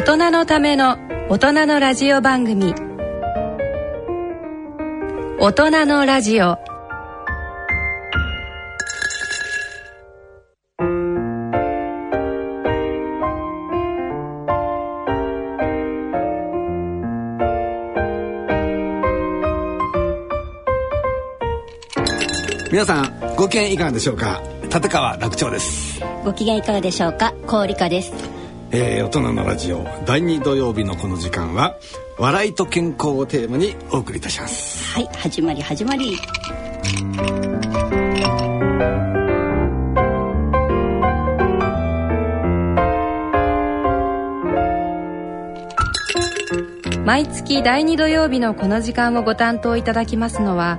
大人のための大人のラジオ番組。大人のラジオ。皆さんご機嫌いかがでしょうか？立川楽長です。ご機嫌いかがでしょうか？氷香ですえー、大人のラジオ第2土曜日のこの時間は笑いと健康をテーマにお送りいたします。はい始まり始まり。毎月第2土曜日のこの時間をご担当いただきますのは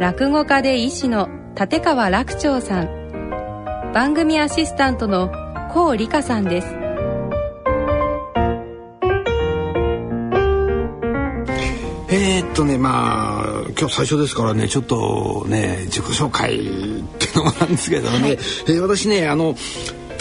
落語家で医師の立川楽長さん。番組アシスタントの高理香さんですえー、っとねまあ今日最初ですからねちょっとね自己紹介っていうのもなんですけどね、はい、えー、私ねあの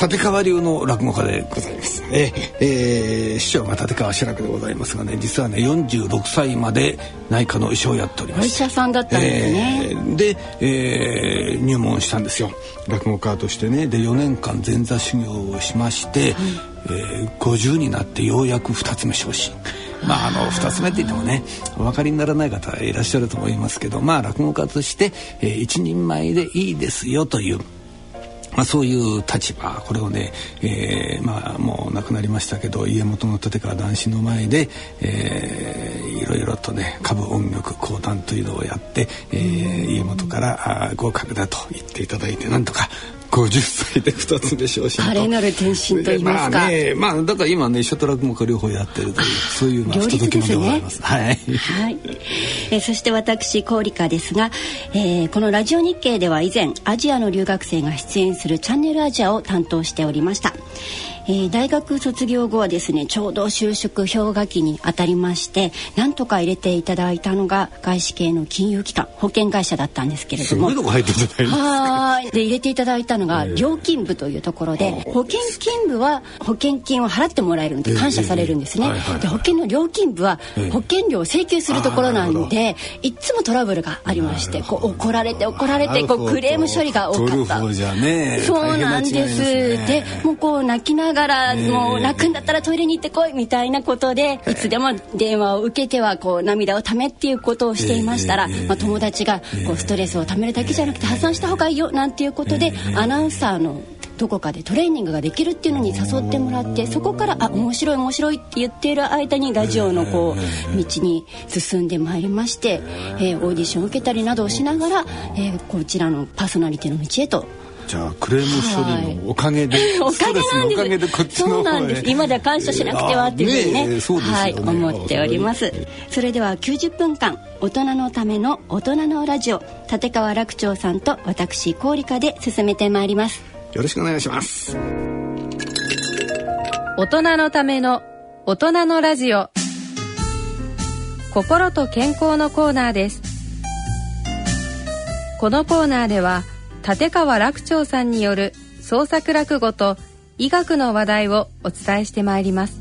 立川流の落語家でございます。ええー、師匠が立川志らくでございますがね実はね46歳まで内科の医者をやっております。お医者さんだったんですね。えー、で、えー、入門したんですよ落語家としてねで4年間前座修行をしまして、はい、えー、50になってようやく2つ目昇進。まあ、あの2つ目って言ってもねお分かりにならない方いらっしゃると思いますけどまあ落語家として、えー、一人前でいいですよというまあ、そういう立場これをね、えー、まあもう亡くなりましたけど家元の立川談志の前で、えー、いろいろとね歌舞音楽講談というのをやって、えー、家元から合格だと言っていただいてなんとか50歳で2つ目昇進華麗なる転身と言いますか。まあねまあだから今ねシャトラックも両方やってるというそういうまあ不届き者でございます、ね、はい、はい、えそして私コーリカですが、えー、このラジオ日経では以前アジアの留学生が出演するチャンネルアジアを担当しておりましたえー、大学卒業後はですねちょうど就職氷河期にあたりましてなんとか入れていただいたのが外資系の金融機関保険会社だったんですけれども。はい。で入れていただいたのが料金部というところで保険金部は保険金を払ってもらえるんで感謝されるんですね、で保険の料金部は保険料を請求するところなんでいつもトラブルがありましてこう怒られて怒られてこうクレーム処理が多かった、ね、そうなんです、でもうこう泣きながらからもう泣くんだったらトイレに行ってこいみたいなことでいつでも電話を受けてはこう涙をためっていうことをしていましたら、まあ、友達がこうストレスをためるだけじゃなくて発散した方がいいよなんていうことでアナウンサーのどこかでトレーニングができるっていうのに誘ってもらってそこからあ面白い面白いって言っている間にラジオのこう道に進んでまいりまして、えー、オーディションを受けたりなどをしながら、えー、こちらのパーソナリティの道へとじゃあクレーム処理のおかげで、おかげなんです。おかげでこっちのそうなんです。今では感謝しなくてはっていうふうにねねはい、思っております。それでは90分間大人のための大人のラジオ立川楽長さんと私氷香で進めてまいります。よろしくお願いします。大人のための大人のラジオ。心と健康のコーナーです。このコーナーでは立川楽長さんによる創作落語と医学の話題をお伝えしてまいります。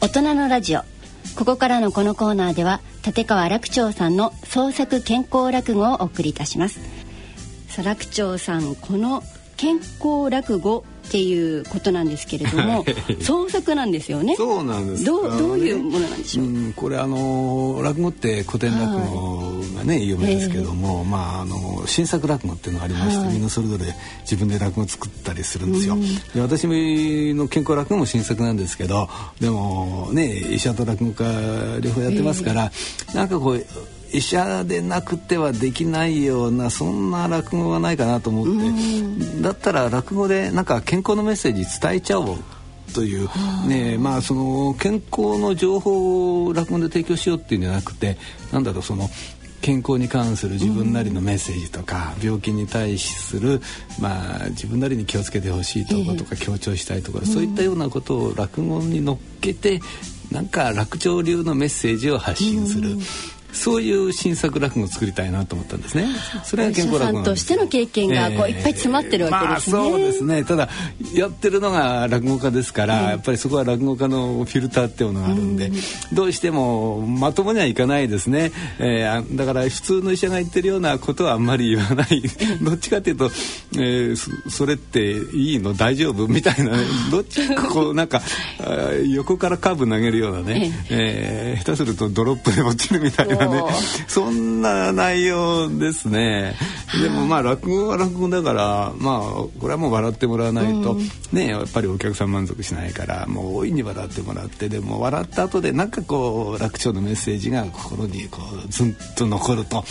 大人のラジオ。ここからのこのコーナーでは立川楽長さんの創作健康落語をお送りいたします。さ楽長さんこの健康落語っていうことなんですけれども、創作なんですよね。そうなんです。どうどういうものなんでしょう？うん、これあの落語って古典落語がね、有名ですけども、まああの新作落語っていうのがありまして、みんなそれぞれ自分で落語作ったりするんですよ。で私の健康落語も新作なんですけど、でもね医者と落語家両方やってますから、なんかこう医者でなくてはできないようなそんな落語がないかなと思って。だったら落語でなんか健康のメッセージ伝えちゃおうというねまあその健康の情報を落語で提供しようっていうんじゃなくてなんだろうその健康に関する自分なりのメッセージとか、病気に対する、まあ、自分なりに気をつけてほしいとことか、強調したいとか、そういったようなことを落語に乗っけてなんか楽長流のメッセージを発信する、そういう新作落語を作りたいなと思ったんですね。それが健康落語としての経験がこういっぱい詰まってるわけですね。まあ、そうですね。ただやってるのが落語家ですから、うん、やっぱりそこは落語家のフィルターっていうのがあるんで、うん、どうしてもまともにはいかないですね。えー、だから普通の医者が言ってるようなことはあんまり言わない。どっちかというと、えー、それっていいの大丈夫みたいな、ね、どっちかこうなんか横からカーブ投げるようなね、えー、下手するとドロップで落ちるみたいな。なねそんな内容ですね。でもまあ落語は落語だからまあこれはもう笑ってもらわないと、ねやっぱりお客さん満足しないからもう大いに笑ってもらってでも笑った後でなんかこう楽長のメッセージが心にこうずんと残ると、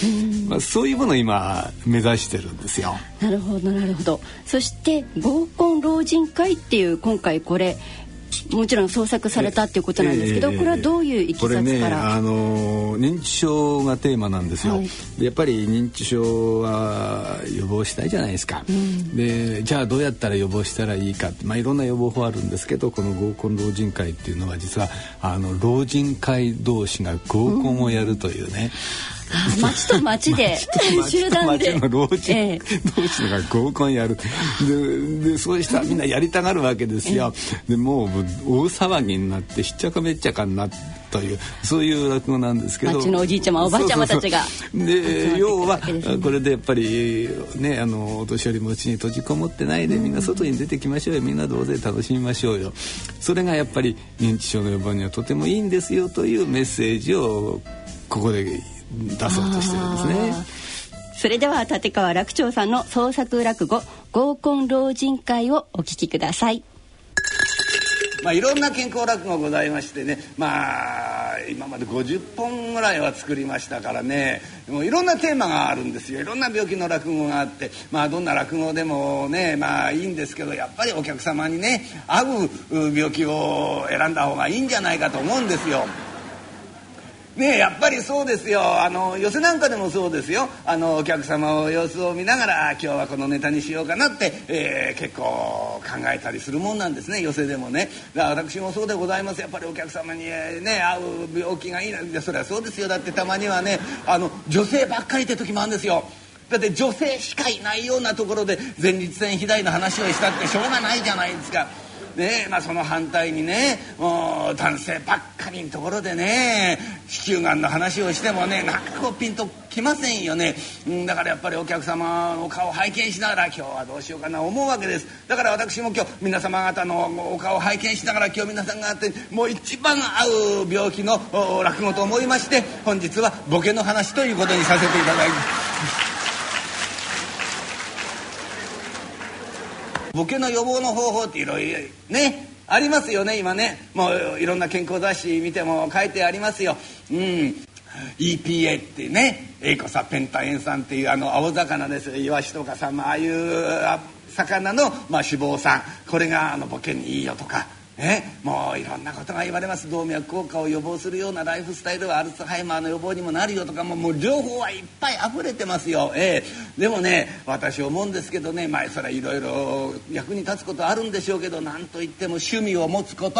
まあ、そういうものを今目指してるんですよ。なるほどなるほど。そして合コン老人会っていう今回これもちろん創作されたっていうことなんですけど、これはどういういきさつから、ね、あの認知症がテーマなんですよ、はい、やっぱり認知症は予防したいじゃないですか、うん、でじゃあどうやったら予防したらいいか。まあいろんな予防法あるんですけどこの合コン老人会っていうのは実はあの老人会同士が合コンをやるというね、うん町と町で集団で。の老人、え同士が合コンやる。ででそうしたらみんなやりたがるわけですよ、でもう大騒ぎになってしっちゃかめっちゃかになというそういう落語なんですけど。町のおじいちゃまおばあちゃまたちがで要はこれでやっぱりねあのお年寄りもうちに閉じこもってないでみんな外に出てきましょうよ。みんな大勢楽しみましょうよ。それがやっぱり認知症の予防にはとてもいいんですよというメッセージをここで出そうとしてるんですね。それでは立川楽長さんの創作落語合コン老人会をお聞きください。まあ、いろんな健康落語ございましてねまあ今まで50本ぐらいは作りましたからねもういろんなテーマがあるんですよいろんな病気の落語があってまあどんな落語でもねまあいいんですけどやっぱりお客様にね合う病気を選んだ方がいいんじゃないかと思うんですよ。ねやっぱりそうですよ。あの寄席なんかでもそうですよ。あのお客様を様子を見ながら今日はこのネタにしようかなって、えー、結構考えたりするもんなんですね。寄席でもね。だから私もそうでございます。やっぱりお客様にね会う病気がいいなそれはそうですよ。だってたまにはねあの女性ばっかりって時もあるんですよ。だって女性しかいないようなところで前立腺肥大の話をしたってしょうがないじゃないですか。ねまあ、その反対にねもう男性ばっかりのところでね子宮がんの話をしてもねなんかこうピンときませんよね、うん、だからやっぱりお客様の顔を拝見しながら今日はどうしようかな思うわけですだから私も今日皆様方のお顔を拝見しながら今日皆さんがあってもう一番合う病気の落語と思いまして本日はボケの話ということにさせていただきます。ボケの予防の方法っていろいろねありますよね今ね。もういろんな健康雑誌見ても書いてありますよ。うん。EPA ってねエイコサペンタエン酸っていうあの青魚ですイワシとかさ、まあ、あいう魚の、まあ、脂肪酸。これがあのボケにいいよとか。ね、もういろんなことが言われます。動脈硬化を予防するようなライフスタイルはアルツハイマーの予防にもなるよとかももう情報はいっぱい溢れてますよ、えー、でもね私思うんですけどねまあそれはいろいろ役に立つことあるんでしょうけど何といっても趣味を持つこと。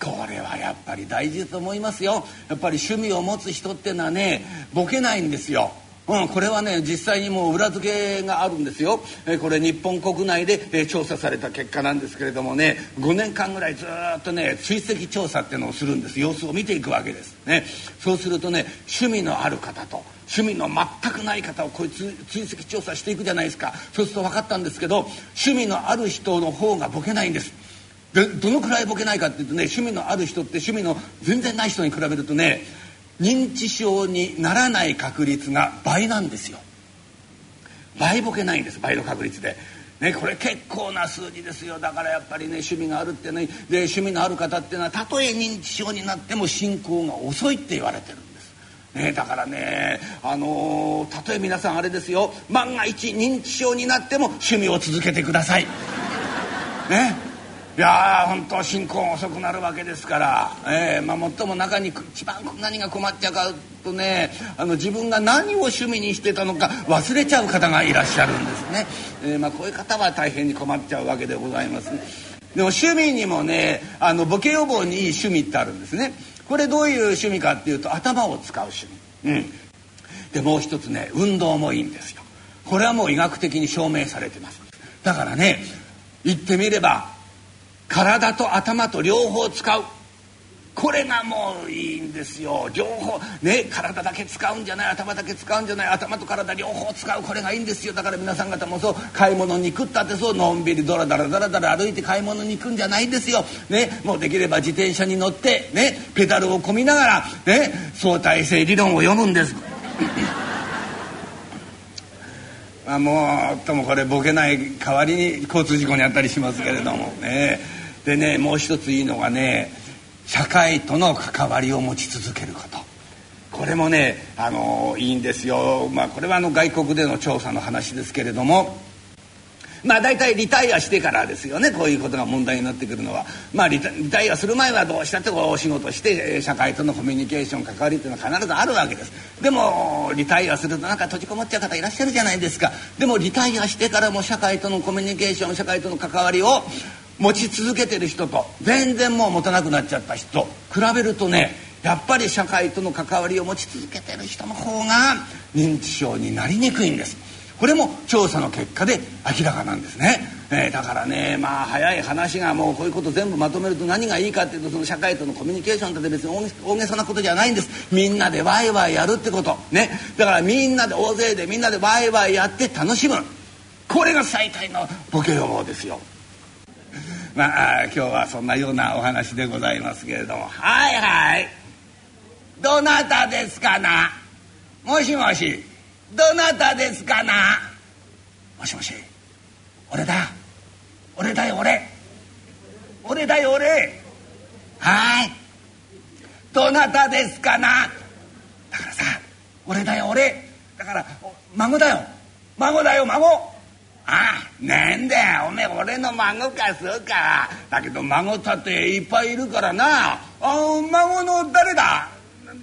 これはやっぱり大事と思いますよ。やっぱり趣味を持つ人っていうのはねボケないんですよ。うん、これはね実際にもう裏付けがあるんですよ、えこれ日本国内で、え調査された結果なんですけれどもね5年間ぐらいずっとね追跡調査っていうのをするんです。様子を見ていくわけです。ね。そうするとね趣味のある方と趣味の全くない方をこいつ追跡調査していくじゃないですか。そうすると分かったんですけど趣味のある人の方がボケないんです。でどのくらいボケないかっていうとね趣味のある人って趣味の全然ない人に比べるとね認知症にならない確率が倍なんですよ倍ボケないんです倍の確率で。ね、これ結構な数字ですよだからやっぱりね趣味があるってねで趣味のある方っていうのはたとえ認知症になっても進行が遅いって言われてるんです。ね、だからねあのー、たとえ皆さんあれですよ万が一認知症になっても趣味を続けてください。ねいや本当進行遅くなるわけですから、えーまあ、最も中に一番何が困っちゃうかとねあの自分が何を趣味にしてたのか忘れちゃう方がいらっしゃるんですね、えーまあ、こういう方は大変に困っちゃうわけでございます、ね。でも趣味にもねあのボケ予防にいい趣味ってあるんですね。これどういう趣味かっていうと頭を使う趣味。うん。でもう一つね運動もいいんですよ。これはもう医学的に証明されてます。だからね言ってみれば体と頭と両方使う。これがもういいんですよ。両方ね体だけ使うんじゃない頭だけ使うんじゃない頭と体両方使う。これがいいんですよ。だから皆さん方もそう買い物に行くったってそうのんびりドラダラダラダラ歩いて買い物に行くんじゃないんですよ。ねもうできれば自転車に乗ってねペダルをこみながらね相対性理論を読むんです。まあもっともこれボケない代わりに交通事故にあったりしますけれども。ね。でねもう一ついいのがね社会との関わりを持ち続けること。これもねあのいいんですよ、まあ、これはあの外国での調査の話ですけれども。まあ大体リタイアしてからですよね。こういうことが問題になってくるのは。まあリタイアする前はどうしたってお仕事して社会とのコミュニケーション関わりっていうのは必ずあるわけです。でもリタイアするとなんか閉じこもっちゃう方いらっしゃるじゃないですか。でもリタイアしてからも社会とのコミュニケーション社会との関わりを持ち続けてる人と全然もう持たなくなっちゃった人比べるとねやっぱり社会との関わりを持ち続けてる人の方が認知症になりにくいんです。これも調査の結果で明らかなんですね、えー、だからねまあ早い話がもうこういうこと全部まとめると何がいいかっていうとその社会とのコミュニケーションって別に大げさなことじゃないんです。みんなでワイワイやるってこと。ね。だからみんなで大勢でみんなでワイワイやって楽しむ。これが最大のボケ予防ですよ。まあ今日はそんなようなお話でございますけれども。はいはい。どなたですかな？もしもし。どなたですかな？もしもし。俺だ。俺だよ俺。俺だよ俺。はい。どなたですかな？だからさ俺だよ俺。だから孫だよ。孫だよ孫。ああなんだよおめえ俺の孫かそうか。だけど孫たっていっぱいいるからな。あ孫の誰だ？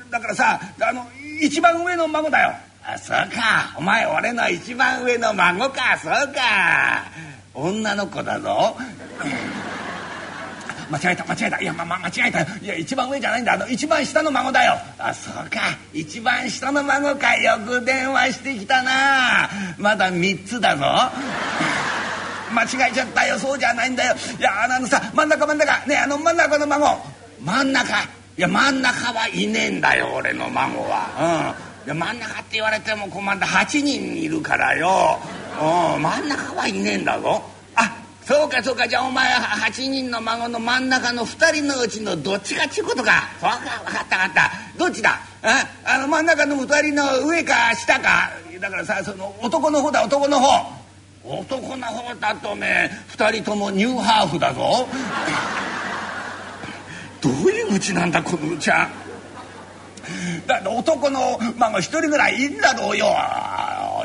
だからさあの一番上の孫だよ。あそうか。お前俺の一番上の孫か。そうか。女の子だぞ。間違えた間違えた。いや、ま、ま、間違えた。いや一番上じゃないんだ。あの一番下の孫だよ。あそうか。一番下の孫か。よく電話してきたな。まだ3つだぞ。間違えちゃったよ。そうじゃないんだよ。いやあのさ真ん中真ん中。ねあの真ん中の孫。真ん中。いや真ん中はいねえんだよ俺の孫は。うん。いや真ん中って言われても困った8人いるからよ。うん真ん中はいねえんだぞ。あそうかそうか。じゃあお前は8人の孫の真ん中の2人のうちのどっちかっちゅうことか。そうか分かった分かった。どっちだ？ああの真ん中の2人の上か下か。だからさその男の方だ男の方。男の方だとね2人ともニューハーフだぞ。どういううちなんだこのうちは。だ男の孫1人ぐらいいるだろうよ。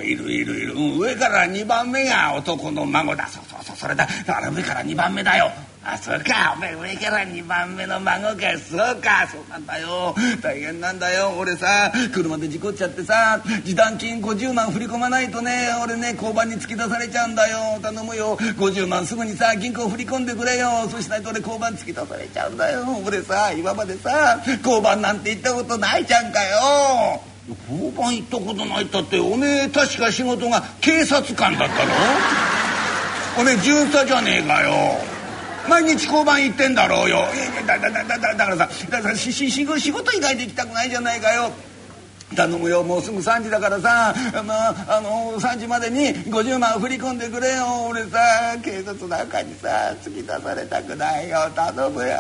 いるいるいる、上から2番目が男の孫だ。そうそうそう。それだ。だから上から2番目だよ。あそうか。お前上から2番目の孫か。そうか。そうなんだよ。大変なんだよ。俺さ車で事故っちゃってさ示談金50万振り込まないとね俺ね交番に突き出されちゃうんだよ。頼むよ。50万すぐにさ銀行振り込んでくれよ。そうしないと俺交番突き出されちゃうんだよ。俺さ今までさ交番なんて行ったことないじゃんかよ。交番行ったことないったっておめえ確か仕事が警察官だったろおめえ巡査じゃねえかよ。毎日交番行ってんだろうよ。だだだだだだからさだからしし仕事以外で行きたくないじゃないかよ。頼むよもうすぐ3時だからさ、まあ、あの3時までに50万振り込んでくれよ。俺さ警察なんかにさ突き出されたくないよ。頼むよ。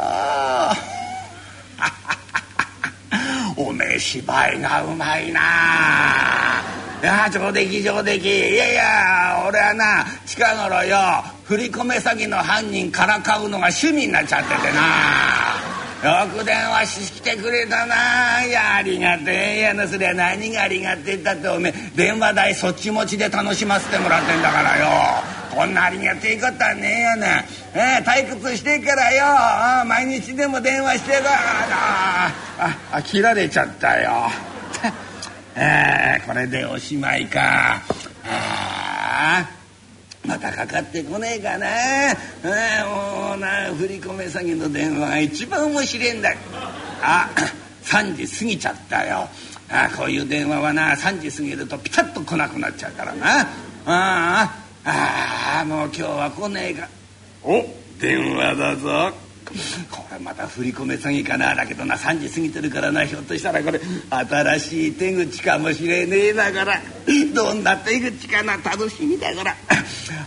おめえ芝居がうまいな。いや上出来上出来。いやいや俺はな近頃よ振り込め詐欺の犯人からかうのが趣味になっちゃっててな。よく電話してくれたな。いやありがてえやなそりゃ何がありがてえったっておめえ電話代そっち持ちで楽しませてもらってんだからよ。こんなありがてえことはねえやな、えー、退屈してからよ。毎日でも電話してかあああ切られちゃったよ。えー、これでおしまいか。ああ。またかかってこねえかな、あ、もうな振り込め詐欺の電話が一番面白いんだ。あ3時過ぎちゃったよ。あこういう電話はな3時過ぎるとピタッと来なくなっちゃうからな。ああああもう今日は来ねえか。お電話だぞ。また振り込め詐欺かな。だけどな3時過ぎてるからなひょっとしたらこれ新しい手口かもしれねえだからどんな手口かな楽しみだから。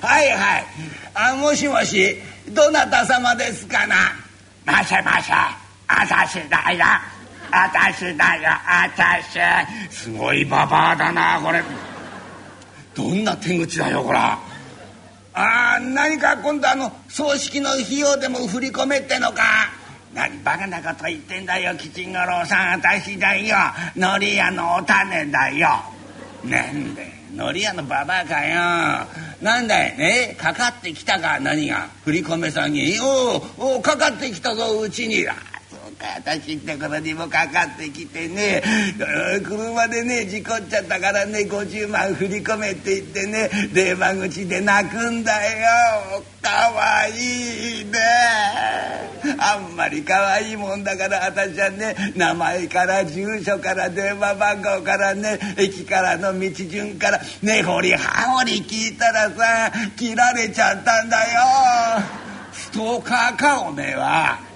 はいはい。あもしもしどなた様ですかな。もしもし私だよ。私だよ。私すごいババアだなこれ。どんな手口だよこら。ああ何か今度あの葬式の費用でも振り込めってのか。何バカなこと言ってんだよ吉五郎さん私だよ。のり屋のお種だよ。なんでのり屋のババアかよ。なんだいねかかってきたか何が。振り込め詐欺おおかかってきたぞうちに私ってころにもかかってきてね車でね事故っちゃったからね50万振り込めって言ってね電話口で泣くんだよ。かわいいね。あんまりかわいいもんだから私はね名前から住所から電話番号からね駅からの道順からねほりはほり聞いたらさ切られちゃったんだよ。ストーカーかおめえは。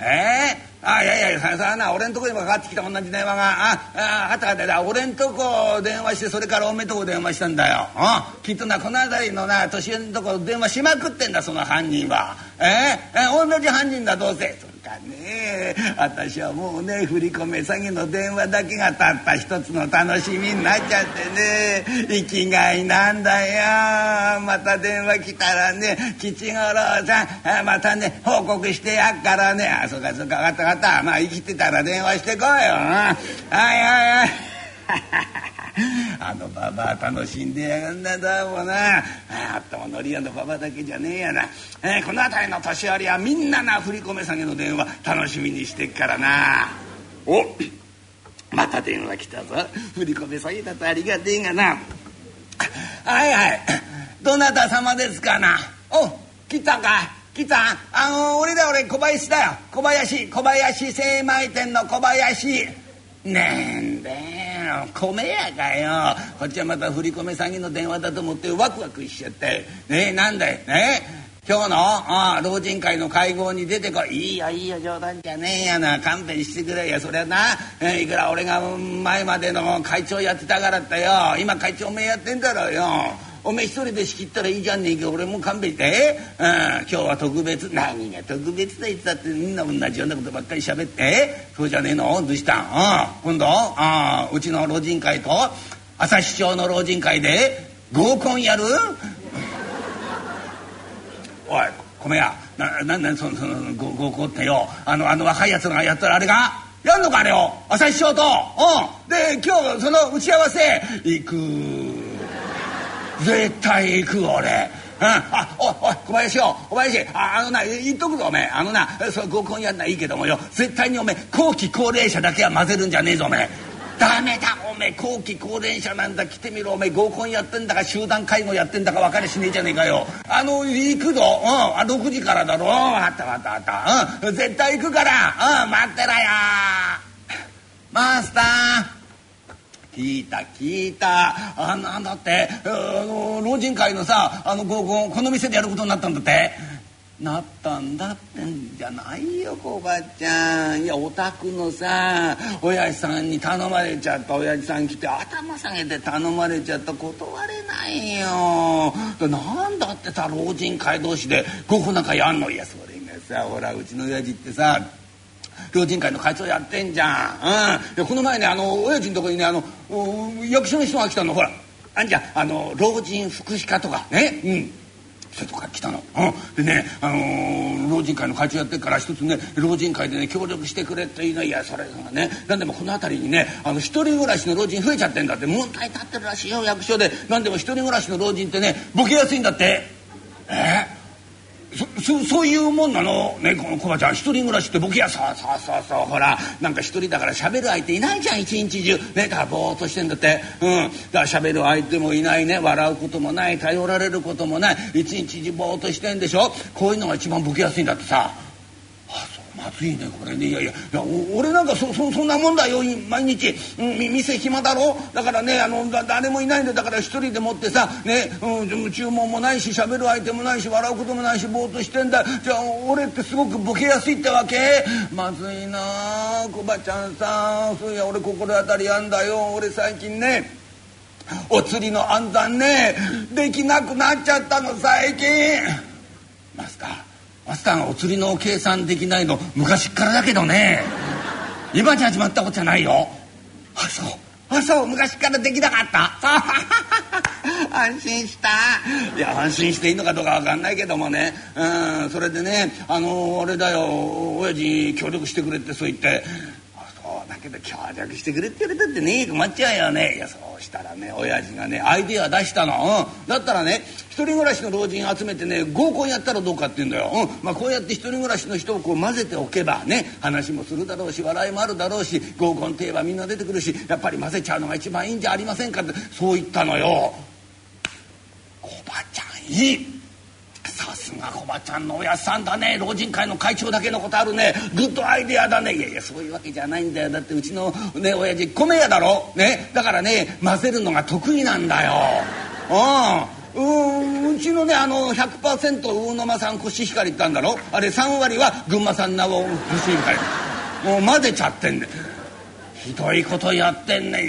えー、あいやいやささな俺んとこにもかかってきた同じ電話があああったかった俺んとこ電話してそれからおめんとこ電話したんだよ。あきっとなこの辺りのな年上のとこ電話しまくってんだその犯人は。えー、えー、同じ犯人だどうせ。かね。私はもうね振り込め詐欺の電話だけがたった一つの楽しみになっちゃってね。生きがいなんだよ。また電話来たらね吉五郎さん。またね報告してやっからね。あそうかそうか分かった分かった。まあ生きてたら電話してこいよ。はいはいはい。あのババア楽しんでやがんだどうもな。あったものり屋のババアだけじゃねえやな、えー、この辺りの年寄りはみんなな振り込め下げの電話楽しみにしてっからな。おまた電話来たぞ。振り込め詐欺だとありがてえがな。はいはい。どなた様ですかな。お来たか。来た。あの俺だ俺小林だよ。小林小林精米店の小林。なんだよ。米屋かよ。こっちはまた振り込め詐欺の電話だと思ってワクワクしちゃって。ねえなんだよね？今日の？あ老人会の会合に出てこい。いいよいいよ冗談じゃねえやな。勘弁してくれ。やそりゃな、えいくら俺が前までの会長やってたからってよ。今会長めやってんだろうよ。おめえ一人で仕切ったらいいじゃんねえか。俺も勘弁して。うん。今日は特別。何が特別だ言ってたって。みんな同じようなことばっかり喋って。そうじゃねえの？どうした？ん。今度？あうちの老人会と朝市長の老人会で合コンやる？おい米屋。なななそのその合合コンってよ。あのあの若いやつがやったらあれが？やんのかあれを？朝市長と。うん。で今日その打ち合わせ。行く。絶対行く俺。うん、あおおい小林よ。小林。ああのな言っとくぞおめえ。あのなそ合コンやんないいけどもよ。絶対におめえ後期高齢者だけは混ぜるんじゃねえぞおめえ。ダメだおめえ。後期高齢者なんだ。来てみろおめえ。合コンやってんだか集団介護やってんだか分かりしねえじゃねえかよ。あの行くぞ。うん。あ6時からだろ。あったあったあった。うん。絶対行くから。うん。待ってらよ。マスター。聞いた聞いた。あなんだってあの老人会のさあの合コンこの店でやることになったんだって。なったんだってんじゃないよおばちゃん。いやお宅のさ親父さんに頼まれちゃった。親父さん来て頭下げて頼まれちゃった。断れないよ。なんだってさ老人会同士で合コンなんかやんの？いやそれがさほらうちの親父ってさ老人会の会長やってんじゃん。うん、この前ねあの親父のとこにねあの役所の人が来たの。ほら。あんじゃあの老人福祉課とか。ね。うん。それとか来たの、うん、でね、あのー、老人会の会長やってるから一つね老人会でね協力してくれっていうの。いやそれがね。何でもこの辺りにねあの一人暮らしの老人増えちゃってんだって。問題立ってるらしいよ役所で。何でも一人暮らしの老人ってねボケやすいんだって。え？そそういうもんなの？ねこのコバちゃん。一人暮らしって僕やそうそうそうそうほらなんか一人だから喋る相手いないじゃん一日中。ねだからぼーっとしてんだって。うん。だから喋る相手もいないね。笑うこともない。頼られることもない。一日中ぼーっとしてんでしょ？こういうのが一番ボケやすいんだってさ。ま暑いねこれね。いやいやいや俺なんかそそそんなもんだよ。毎日、うん、店暇だろ？だからねあのだ誰もいないんだだから一人でもってさね、うん、注文もないし喋る相手もないし笑うこともないしぼーっとしてんだ。じゃあ俺ってすごくボケやすいってわけ？まずいなコバちゃんさん。そういや俺心当たりあんだよ。俺最近ねお釣りの暗算ねできなくなっちゃったの最近。マスター。マスターがお釣りの計算できないの昔っからだけどね。今に始まったことじゃないよ。あそう。あそう。昔からできなかった。安心した。いや安心していいのかどうか分かんないけどもね。うんそれでねあのあれだよ親父協力してくれってそう言って。だけど協力してくれって言われたってね困っちゃうよね。いやそうしたらね親父がねアイデア出したの、うん、だったらね一人暮らしの老人集めてね合コンやったらどうかって言うんだよ、うん。まあ、こうやって一人暮らしの人をこう混ぜておけばね話もするだろうし笑いもあるだろうし合コンといえばみんな出てくるしやっぱり混ぜちゃうのが一番いいんじゃありませんかってそう言ったのよ。おばちゃんいい。さすがおばちゃんのおやっさんだね。老人会の会長だけのことあるね。グッドアイデアだね。いやいやそういうわけじゃないんだよ。だってうちのね親父米屋だろ？ね？だからね混ぜるのが得意なんだよ。うん。うちのねあの100%魚沼産コシヒカリってあんだろ？あれ3割は群馬産なコシヒカリ。もう混ぜちゃってんねひどいことやってんね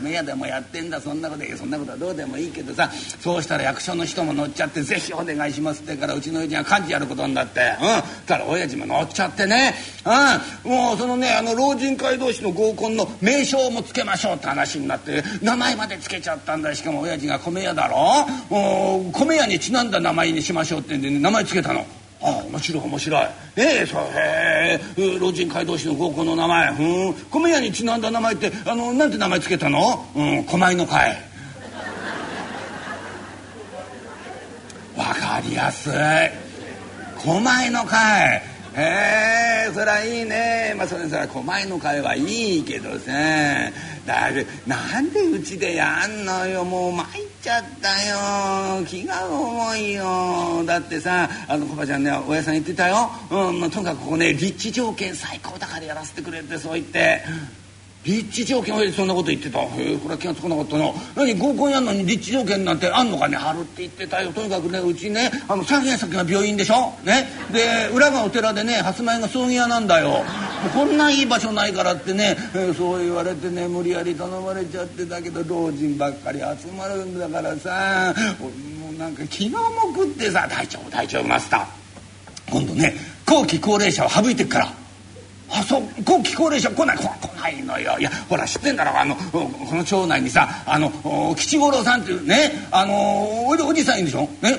米屋でもやってんだそんなことそんなことはどうでもいいけどさそうしたら役所の人も乗っちゃって「ぜひお願いします」ってからうちの親父が幹事やることになってうんたら親父も乗っちゃってねうんもうそのねあの老人会同士の合コンの名称もつけましょうって話になって名前までつけちゃったんだしかも親父が米屋だろ米屋にちなんだ名前にしましょうってんで、ね、名前つけたの。ああ面白い面白い。ええそうへえ老人会同士の合コンの名前。うん。米屋にちなんだ名前ってあのなんて名前つけたの？うん狛江の会。わかりやすい。狛江の会。へえそりゃいいね。まあそれそりゃ狛江の会はいいけどさ。だなんでうちでやんのよ。もう参っちゃったよ。気が重いよ。だってさあのコバちゃんねおやさん言ってたよ、うんまあ、とにかくここね立地条件最高だからやらせてくれってそう言って。立地条件はそんなこと言ってた。へえこれは気が付かなかったな。何合コンやんのに立地条件なんてあんのかね？貼るって言ってたよ。とにかくねうちねあの3軒先が病院でしょ？ね？で裏がお寺でね初前が葬儀屋なんだよ。こんないい場所ないからってね、そう言われてね無理やり頼まれちゃってだけど老人ばっかり集まるんだからさもうなんか気が重くってさ大丈夫大丈夫マスター今度ね後期高齢者を省いてっから。あそう後期高齢者来ない来ないのよ。いやほら知ってんだろあのこの町内にさあの吉五郎さんっていうねあのおおじさんいるでしょ。ね。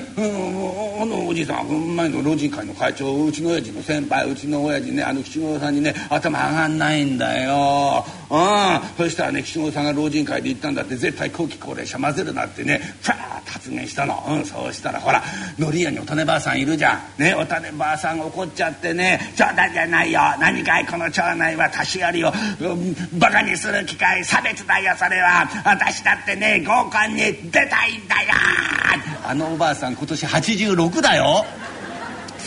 あのおじいさん前の老人会の会長うちの親父の先輩うちの親父ねあの吉五郎さんにね頭上がんないんだよ。うん。そしたらね吉五郎さんが老人会で言ったんだって絶対後期高齢者混ぜるなってねファーッと発言したの、うん、そうしたらほらのり屋にお種ばあさんいるじゃん。ねお種ばあさん怒っちゃってね冗談じゃないよ。何かいこの町内は年寄りを、うん、バカにする機会差別だよそれは。私だってね合コンに出たいんだよ。あのおばあさん今年86だよ。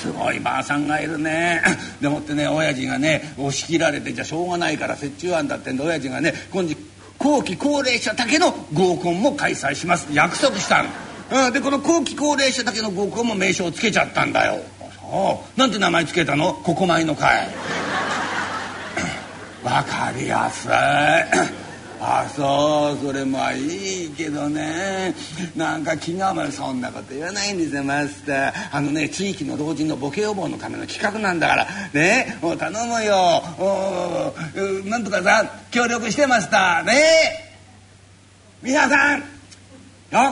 すごいばあさんがいるね。でもってね親父がね押し切られてじゃしょうがないから折衷案だってんで親父がね今時後期高齢者だけの合コンも開催します。約束したの、うん、でこの後期高齢者だけの合コンも名称つけちゃったんだよ。なんて名前つけたの？ここ前の会。わかりやすい。あそうそれもいいけどね。なんか気がまそんなこと言わないんですよマスター。あのね地域の老人のボケ予防のための企画なんだから。ねもう頼むよ。おなんとかさん協力してましたね。皆さんよ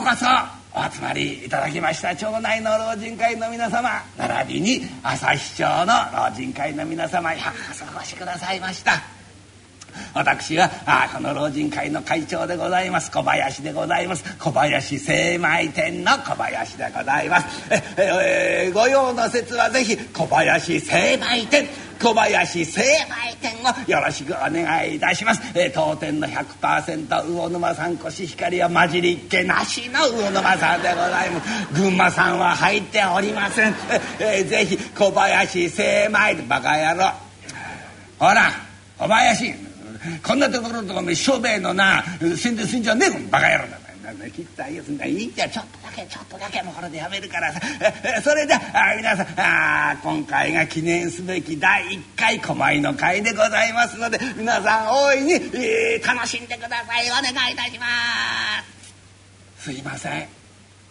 うこそお集まりいただきました。町内の老人会の皆様。並びに旭町の老人会の皆様ようこそお越しくださいました。私はあこの老人会の会長でございます。小林でございます。小林精米店の小林でございます。ええご用の説はぜひ小林精米店。小林精米店をよろしくお願いいたします、えー、当店の100%魚沼産コシヒカリは混じりっけなしの魚沼産でございます。群馬産は入っておりません、えー、ぜひ小林精米バカ野郎。ほら小林。こんなところとかお商売のな宣伝すんじゃねえバカ野郎だ切ったいいんだいいんだちょっとだけちょっとだけもうこれでやめるからさ。それであ皆さんあ今回が記念すべき第1回狛江の会でございますので皆さん大いに、えー、楽しんでください。お願いいたします。すいません。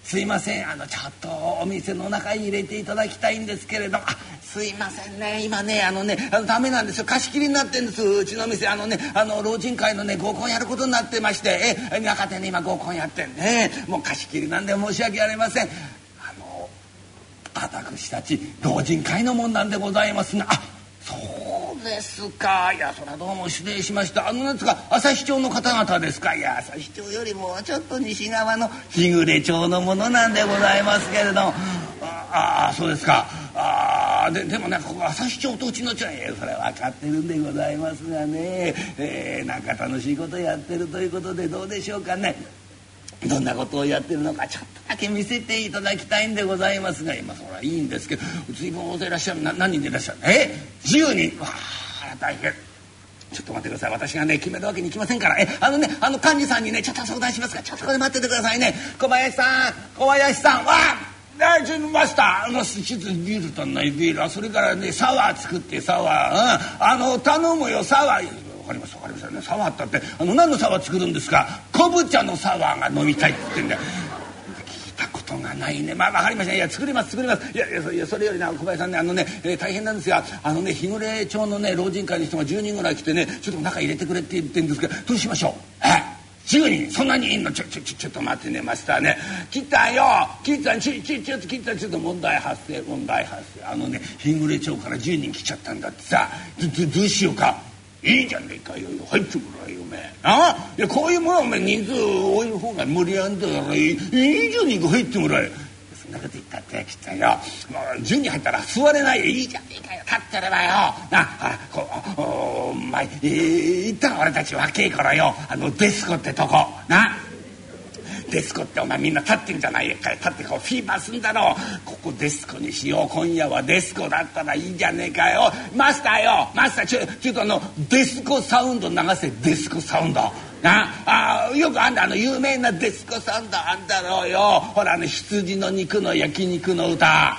すいません。あのちょっとお店の中に入れていただきたいんですけれども。あすいませんね。今ねあのねあのダメなんですよ。貸し切りになってんです。うちの店あのねあの老人会のね合コンやることになってまして。え中手ね今合コンやってんね。もう貸し切りなんで申し訳ありません。あの私たち老人会のもんなんでございますがあそう。ですか。いやそれはどうも失礼しました。あのなんですか旭町の方々ですか。いや旭町よりもちょっと西側の日暮町のものなんでございますけれど。もああそうですか。あででもねここ旭町とうちの町へそれ分かってるんでございますがね、えー、なんか楽しいことやってるということでどうでしょうかね。どんなことをやってるのかちょっとだけ見せていただきたいんでございますが今それはいいんですけど随分大勢いらっしゃる何人でいらっしゃる？え？10人わあ大変。ちょっと待ってください。私がね決めるわけにいきませんから。えあのねあの幹事さんにねちょっと相談しますからちょっとこれ待っててくださいね。小林さん小林さん。わあ大臣マスターあのちょっとビールとないビールそれからねサワー作ってサワー、うん、あの頼むよサワー。分かります分かりますよね。サワーったってあの何のサワー作るんですか？昆布茶のサワーが飲みたいって言ってんだよ。聞いたことがないね。まあ分かりましたいや作ります作ります。いやいやそれよりな小林さんねあのね、えー、大変なんですがあのね日暮町のね老人会の人が10人ぐらい来てねちょっと中入れてくれって言ってるんですけどどうしましょう？え？10人？そんなにいんの？ちょちょちょちょっと待ってねマスターね。切ったよ！切ったちちちょっと切ったちょっと問題発生問題発生。あのね日暮町から10人来ちゃったんだってさ。どどどうしようか？いいじゃねえかよ入ってもらえよおめえ。あいやこういうものはおめえ人数多い方が無理あんだからいいいいじゃねえか入ってもらえ。そんなこと言ったってきっとよ。もう10人入ったら座れないよ。いいじゃねえかよ立ってればよ。なあこうお前、えー、言ったら俺たち若えからよ。あのデスコってとこ。な。デスコってお前みんな立ってんじゃないか立ってこうフィーバーすんだろ。うここデスコにしよう。今夜はデスコだったらいいんじゃねえかよ。マスターよ。マスターちょちょっとあのデスコサウンド流せデスコサウンド。な？あよくあんだあの有名なデスコサウンドあんだろうよ。ほらあの羊の肉の焼肉の歌。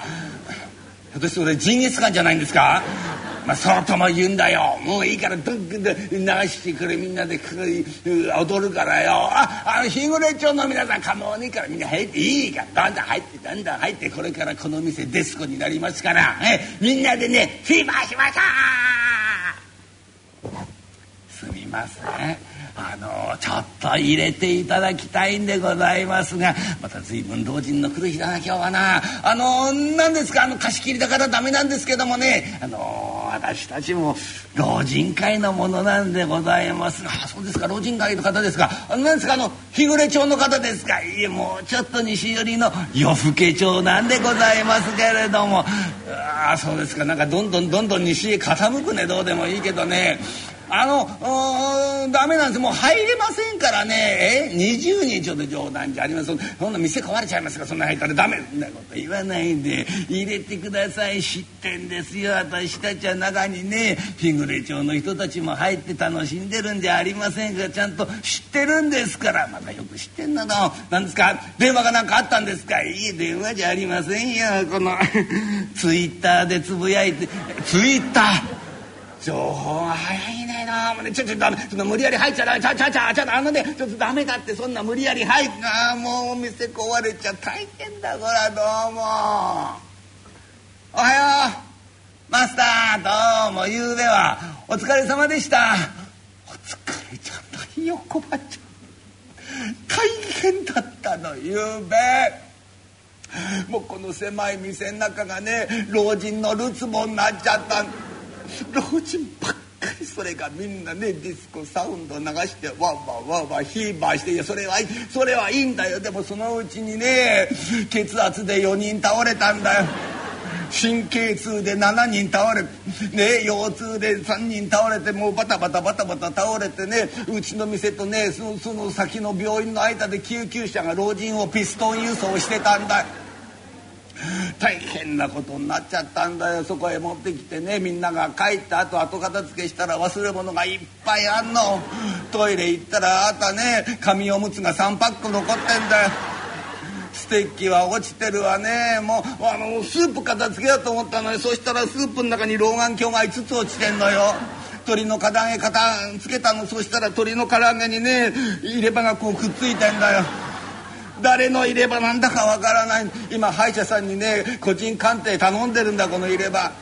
ひょっとして俺ジンギスカンじゃないんですか？まあ、そうとも言うんだよ。もういいからどっで流してくれ。みんなで踊るからよ。ああ日暮れ町の皆さん構わねえから。みんな入っていいから。どんどん入ってどんどん入って。これからこの店デスコになりますから。えみんなでねフィーバーしましょう。すみません。あのちょっと入れていただきたいんでございますがまた随分老人の来る日だな今日はな。あの何ですか？あの貸し切りだからダメなんですけどもね。あの私たちも老人会のものなんでございますが。そうですか。老人会の方ですか。何ですか？あの日暮町の方ですか？いえもうちょっと西寄りの夜更け町なんでございますけれども。あそうですか。なんかどんどんどんどん西へ傾くね。どうでもいいけどね。あのダメなんです。もう入れませんからね。え20人ちょっと冗談じゃありません。そんな店壊れちゃいますからそんな入ったら。ダメ。そんなこと言わないで。入れてください。知ってんですよ。私たちは中にね日暮町の人たちも入って楽しんでるんじゃありませんがちゃんと知ってるんですから。またよく知ってんなの。何ですか？電話が何かあったんですか？いい電話じゃありませんよ。この ツイッターでつぶやいてツイッター。情報が早いねなもう。ねちょちょダメその無理やり入っちゃダメちゃちゃちゃちゃあのねちょっとダメだってそんな無理やり入っああもうお店壊れちゃ大変だこらどうも。おはよう。マスターどうも。ゆうべはお疲れ様でした。お疲れちゃったよこばちゃん大変だったのゆうべ。もうこの狭い店の中がね老人のるつぼになっちゃった。老人ばっかりそれがみんなねディスコサウンド流してわーわーわーわーヒーバーしていやそれはいいそれはいいんだよ。でもそのうちにね血圧で4人倒れたんだよ。神経痛で7人倒れね腰痛で3人倒れてもうバタバタバタバタ倒れてねうちの店とねそのその先の病院の間で救急車が老人をピストン輸送してたんだよ。大変なことになっちゃったんだよ。そこへ持ってきてね。みんなが帰った後後片付けしたら忘れ物がいっぱいあんの。トイレ行ったらあたね紙おむつが3パック残ってんだよ。ステッキは落ちてるわね。もうあのスープ片付けようと思ったのにそしたらスープの中に老眼鏡が5つ落ちてんのよ。鶏の唐揚げ片つけたの。そしたら鶏の唐揚げにね入れ歯がこうくっついてんだよ。誰の入れ歯なんだかわからない。今歯医者さんにね個人鑑定頼んでるんだこの入れ歯。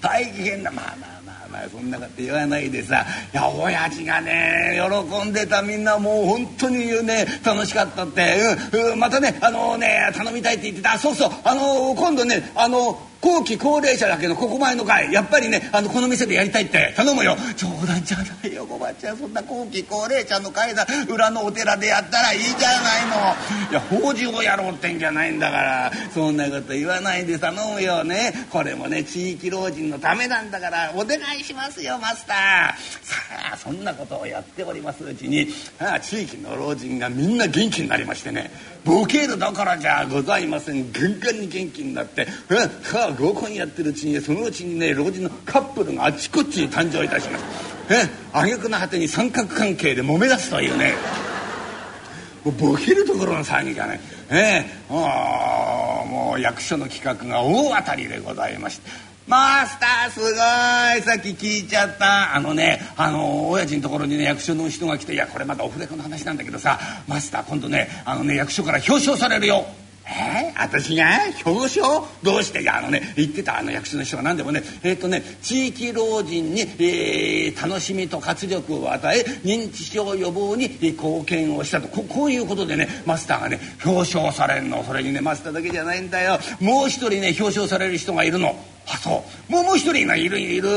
大変だ。まあまあまあまあそんなこと言わないでさ。いや親父がね喜んでたみんなもう本当にね楽しかったって、うんうんまたねあのね頼みたいって言ってた。そうそう。あの今度ねあの後期高齢者だけどここ前の会やっぱりねあのこの店でやりたいって頼むよ。冗談じゃないよおばちゃん。そんな後期高齢者の会だ。裏のお寺でやったらいいじゃないの。いや法事をやろうってんじゃないんだから。そんなこと言わないで頼むよね。これもね地域老人のためなんだから。お願いしますよマスター。さあそんなことをやっておりますうちに。ああ地域の老人がみんな元気になりましてね。ボケるどころじゃございません。ガンガンに元気になって。うんはあ合コンやってるうちにそのうちにね老人のカップルがあちこちに誕生いたします。え挙句の果てに三角関係で揉め出すというね。もうボケるところの騒ぎじゃないええもう役所の企画が大当たりでございまして。マスターすごい。さっき聞いちゃった。あのねあの親父のところにね役所の人が来ていやこれまだオフレコの話なんだけどさマスター今度ねあのね役所から表彰されるよ。えー、私が？表彰？どうして？いやあのね言ってたあの役所の人が何でもね。えっ、とね地域老人に、えー楽しみと活力を与え認知症予防に貢献をしたと。ここういうことでねマスターがね表彰されるの。それにねマスターだけじゃないんだよ。もう一人ね表彰される人がいるの。あそう。もうもう一人今いるいる、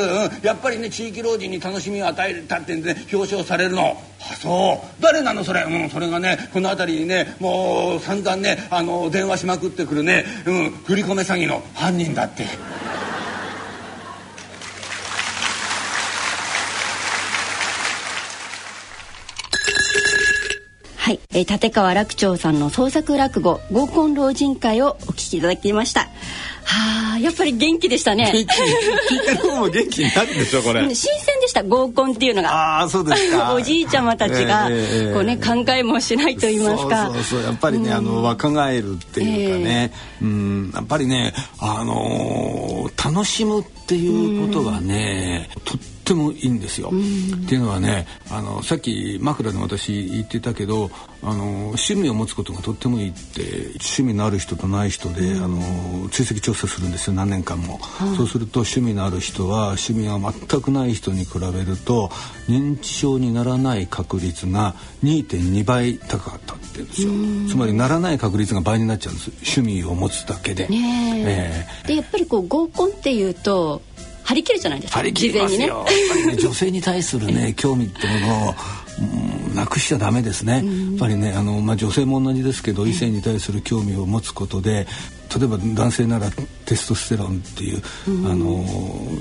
やっぱりね地域老人に楽しみを与えたってんで、表彰されるの。あそう。誰なのそれ、うん、それがねこの辺りにねもう散々ねあの電話しまくってくるね、うん、振り込め詐欺の犯人だって。はい、えー、立川楽長さんの創作落語合コン老人会をお聞きいただきました。はあやっぱり元気でしたね。元気。聞いてる方も元気になるでしょこれ。うん新鮮でした。合コンっていうのが。ああそうですか。おじいちゃまたちが、ええええこうね考えもしないと言いますか。そうそうそう。やっぱりね、あの若返るっていうかね、うん。やっぱりねあのー楽しむっていうことがね、とってもいいんですよ。っていうのはねあのさっき枕で私言ってたけどあの趣味を持つことがとってもいいって趣味のある人とない人で、あの追跡調査するんですよ。何年間も、そうすると趣味のある人は趣味が全くない人に比べると認知症にならない確率が2.2倍高かったって言うんですよ。つまりならない確率が倍になっちゃうんです。趣味を持つだけで、ねえ。でやっぱりこう合コンっていうと張り切るじゃないですか。事やっぱりね 女性に対するね興味ってものをうんなくしちゃダメですね、やっぱりねあの、まあ、女性も同じですけど異性に対する興味を持つことで例えば男性ならテストステロンっていう、あの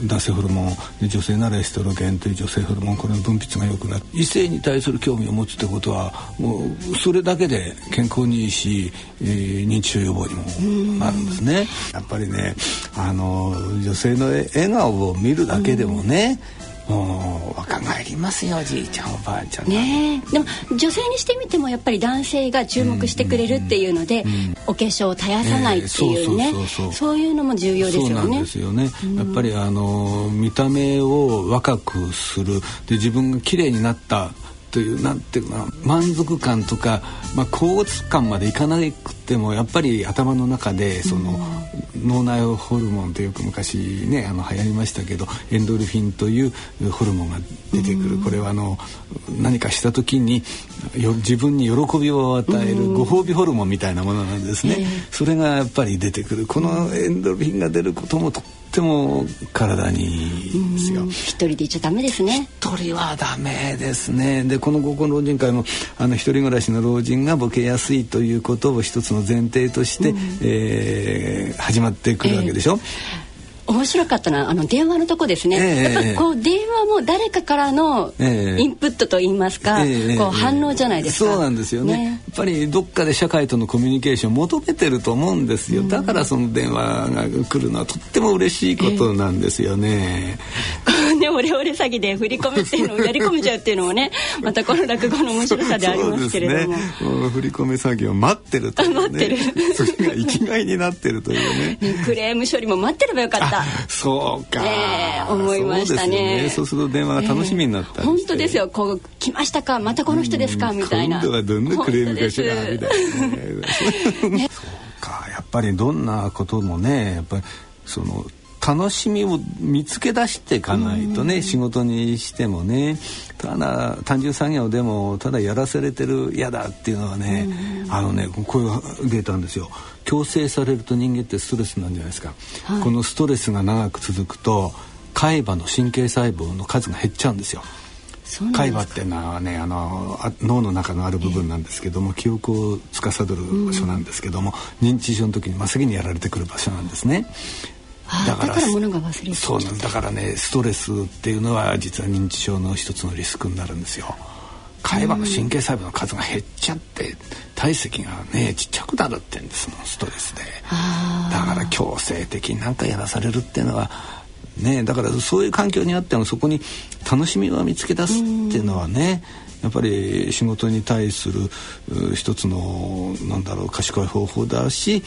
男性ホルモンで女性ならエストロゲンという女性ホルモンこれの分泌が良くなる。異性に対する興味を持つってことはもうそれだけで健康にいいし、えー認知症予防にもなるんですね。やっぱりねあの女性の笑顔を見るだけでもね、もう若返りますよおじいちゃんおばあちゃんねえ。でも女性にしてみてもやっぱり男性が注目してくれるっていうので、お化粧を絶やさないっていうね、ええそういうのも重要ですそうなんよねですよね。やっぱりあの見た目を若くする。で自分が綺麗になったというなんていうかな満足感とか、まあ、高圧感までいかなくてもやっぱり頭の中でその、脳内ホルモンとよく昔ねあの流行りましたけどエンドルフィンというホルモンが出てくる、これはあの何かした時によ自分に喜びを与えるご褒美ホルモンみたいなものなんですね、それがやっぱり出てくる。このエンドルフィンが出ることもとっっても体にいいですよ。一人でいちゃダメですね。一人はダメですね。でこの合コン老人会もあの一人暮らしの老人がボケやすいということを一つの前提として、うん、えー、始まってくるわけでしょ。えー面白かったのはあの電話のとこですね、えー、やっぱこう電話も誰かからのインプットと言いますか、えー、こう反応じゃないですか、そうなんですよね、ね、やっぱりどっかで社会とのコミュニケーションを求めてると思うんですよ、だからその電話が来るのはとっても嬉しいことなんですよね、え ー、ねオレオレ詐欺で振り込みっていうのをやり込めちゃうっていうのもね またこの落語の面白さでありますけれども、ね、振り込み詐欺を待ってるというね。待ってる。それが生きがいになってるというねクレーム処理も待ってればよかったそうか、えー、思いましたね、ね、そうすると電話が楽しみになった本当ですよ。こう来ましたか？またこの人ですか？みたいな。今度はどんなクレームかしらみたいな。ね。そうか。やっぱりどんなこともねやっぱりその楽しみを見つけ出していかないとね、仕事にしてもね。ただ単純作業でもただやらされてる嫌だっていうのはね、あのねこういうデータなんですよ。強制されると人間ってストレスなんじゃないですか、はい、このストレスが長く続くと海馬の神経細胞の数が減っちゃうんですよ。海馬っていうのはねあの脳の中のある部分なんですけども、記憶を司る場所なんですけども、認知症の時に真っ先にやられてくる場所なんですね。だから物が忘れそうなんだからねストレスっていうのは実は認知症の一つのリスクになるんですよ。海馬の神経細胞の数が減っちゃって体積がねちっちゃくなるってんですもんストレスで。だから強制的に何かやらされるっていうのはねだからそういう環境にあってもそこに楽しみを見つけ出すっていうのはね、やっぱり仕事に対する一つのなんだろう賢い方法だし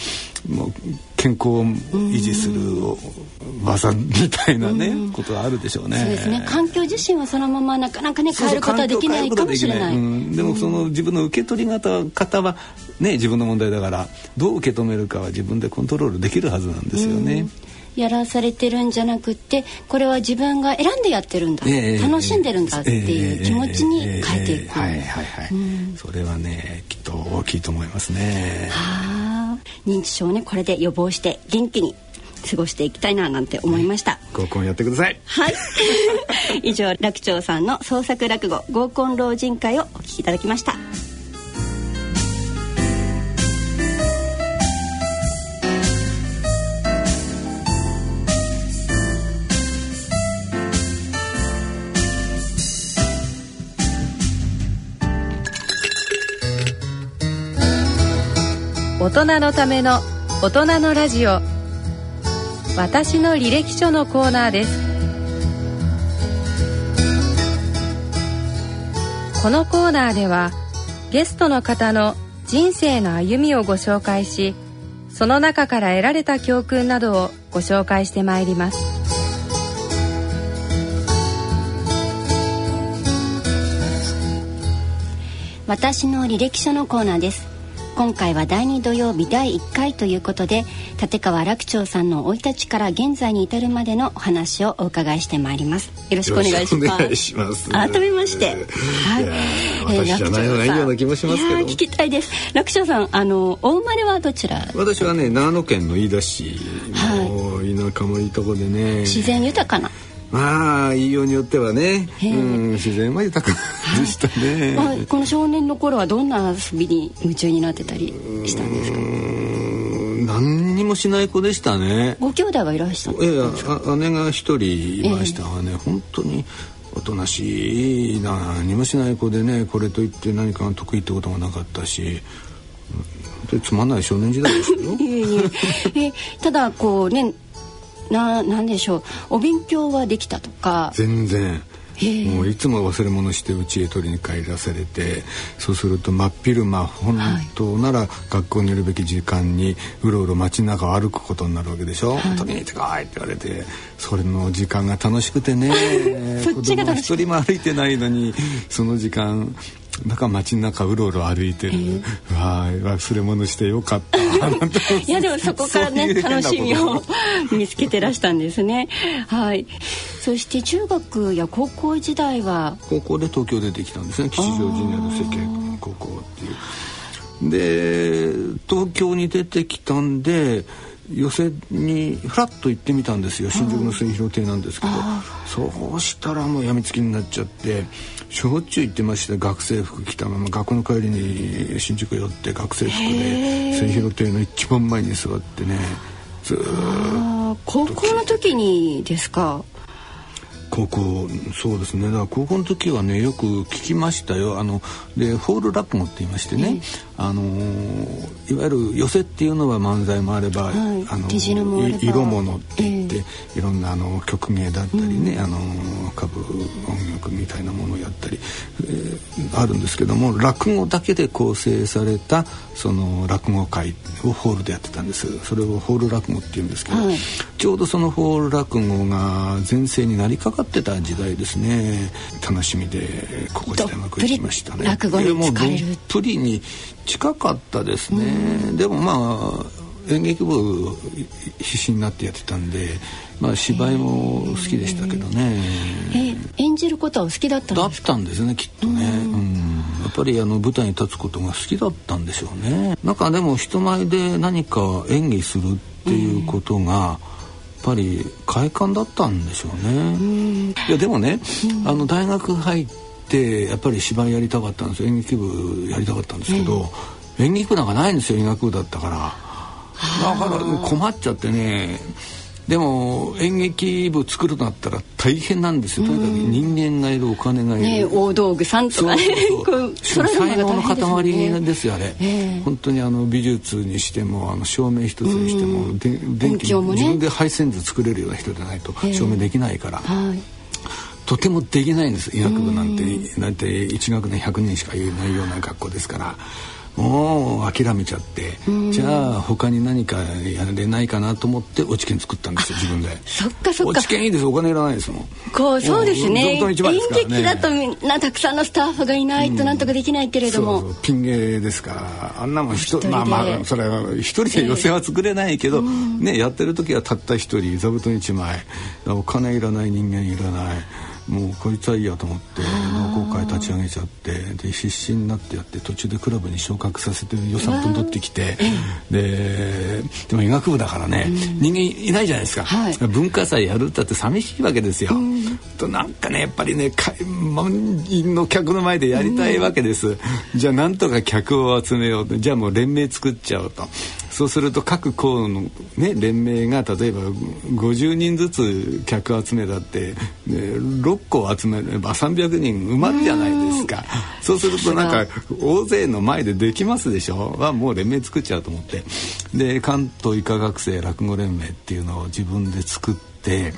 もう健康を維持する技みたいなねことがあるでしょうね。そうですね。環境自身はそのままなかなかね変えることはできないかもしれない。でもその自分の受け取り方方はね自分の問題だからどう受け止めるかは自分でコントロールできるはずなんですよね。やらされてるんじゃなくってこれは自分が選んでやってるんだ、えー、楽しんでるんだっていう気持ちに変えていく、はいはいはい、うん、それはねきっと大きいと思いますねはあ認知症ねこれで予防して元気に過ごしていきたいななんて思いました。合コンやってください。はい。以上楽長さんの創作落語合コン老人会をお聞きいただきました。人のための大人のラジオ。私の履歴書のコーナーです。このコーナーではゲストの方の人生の歩みをご紹介しその中から得られた教訓などをご紹介してまいります。私の履歴書のコーナーです。今回は第2土曜日第1回ということで立川楽長さんの生い立ちから現在に至るまでのお話をお伺いしてまいります。よろしくお願いします。改めまして、はい、私じゃないいいような気もしますけど。聞きたいです。楽長さんあのお生まれはどちら？私はね長野県の飯田市の田舎もいいとこでね、自然豊かなまあ言いようによってはね、うん、自然は豊かでしたね、はい、この少年の頃はどんな遊びに夢中になってたりしたんですか？何にもしない子でしたね。ご兄弟はいらっしゃったいや姉が一人いましたがね、えー、本当におとなしい何もしない子でねこれといって何かが得意ってこともなかったし。つまんない少年時代ですよ。えただこうねななんでしょう。お勉強はできたとか。全然。もういつも忘れ物して家へ取りに帰らされてそうすると真っ昼間本当なら学校にいるべき時間にうろうろ街中を歩くことになるわけでしょ「はい、取りに行ってこい」って言われてそれの時間が楽しくてね。子供一人も歩いてないのにその時間なんか街の中うろうろ歩いてる、えー、わあ忘れ物してよかった。いやでもそこからね楽しみを見つけてらしたんですね。はい。そして中学や高校時代は？高校で東京出てきたんですね。吉祥寺にある世間高校っていう。で東京に出てきたんで寄席にフラッと行ってみたんですよ。新宿の末広亭なんですけど。そうしたらもうやみつきになっちゃってしょっちゅう行ってました学生服着たまま学校の帰りに新宿寄って学生服で末広亭の一番前に座ってね。ずっと高校の時にですか？高校そうですね。だから高校の時はねよく聞きましたよ。あのでホール落語って言いましてね、あのいわゆる寄席っていうのは漫才もあれば、はい。あの色物って言って、いろんなあの曲芸だったりね、あの歌舞音楽みたいなものをやったり、えーあるんですけども落語だけで構成されたその落語会をホールでやってたんです。それをホール落語って言うんですけど、はい。ちょうどそのホール落語が全盛になりかかってた時代ですね。楽しみでここ時代うまくいきましたね。落語にでも疲れるどっぷりに近かったですね、でもまあ演劇部必死になってやってたんでまあ芝居も好きでしたけどね、え演じることはお好きだったんだっですか？たんですねきっとね、うん。やっぱりあの舞台に立つことが好きだったんでしょうね。なんかでも人前で何か演技するっていうことが、やっぱり快感だったんでしょうね、いやでもね、あの大学入ってやっぱり芝居やりたかったんですよ。演劇部やりたかったんですけど、演劇部なんかないんですよ医学部だったからだから困っちゃってね。でも演劇部作るとなったら大変なんですよ。とにかく人間がいるお金がいる、ね大道具さんとかね。才能の塊ねですよあれ、ええ。本当にあの美術にしてもあの照明一つにしても、で電気もね。自分で配線図作れるような人じゃないと照明できないから、はい。とてもできないんです。医学部なんて。なん。て1学年100人しかいないような学校ですからもう諦めちゃってじゃあ他に何かやれないかなと思って落ち券作ったんですよ自分で。そっかそっか。落ち券いいですお金いらないですもん。こうそうですね。演劇だとみんなたくさんのスタッフがいないとなんとかできないけれども、ピン芸ですからあんなもん人でまあまあそれは一人で寄せは作れないけど、ねやってる時はたった一人座布団一枚。お金いらない人間いらないもうこいつはいいやと思って同好会立ち上げちゃってで必死になってやって途中でクラブに昇格させて予算分取ってきてででも医学部だからね、人間いないじゃないですか、はい。文化祭やるったって寂しいわけですよ。となんかねやっぱりねか満員の客の前でやりたいわけです。じゃあなんとか客を集めようと。じゃあもう連盟作っちゃおうと。そうすると各校の、ね、連盟が例えば50人ずつ客集めたって、ね、6校集めれば300人埋まるじゃないですか。そうするとなんか大勢の前でできますでしょ？はもう連盟作っちゃうと思って。で関東医科学生落語連盟っていうのを自分で作って。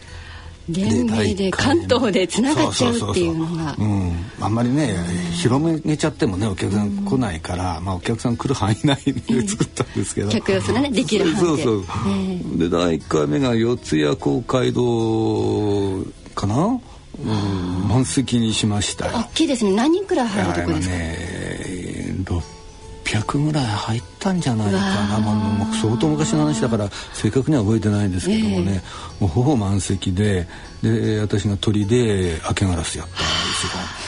連盟で関東でつながっちゃうっていうのが。うん、あんまりね広めちゃってもねお客さん来ないから、まあお客さん来る範囲内で作ったんですけど、客寄せのねできる範囲で。そうそう、で第1回目が四谷公会堂かな、うん、満席にしましたよ。大きいですね。何人くらい入るとこですか、ね600ぐらい入ったんじゃないかな、まあ相当昔の話だから正確には覚えてないんですけどもね、もうほぼ満席でで私が鳥で明けガラスやったんですよ。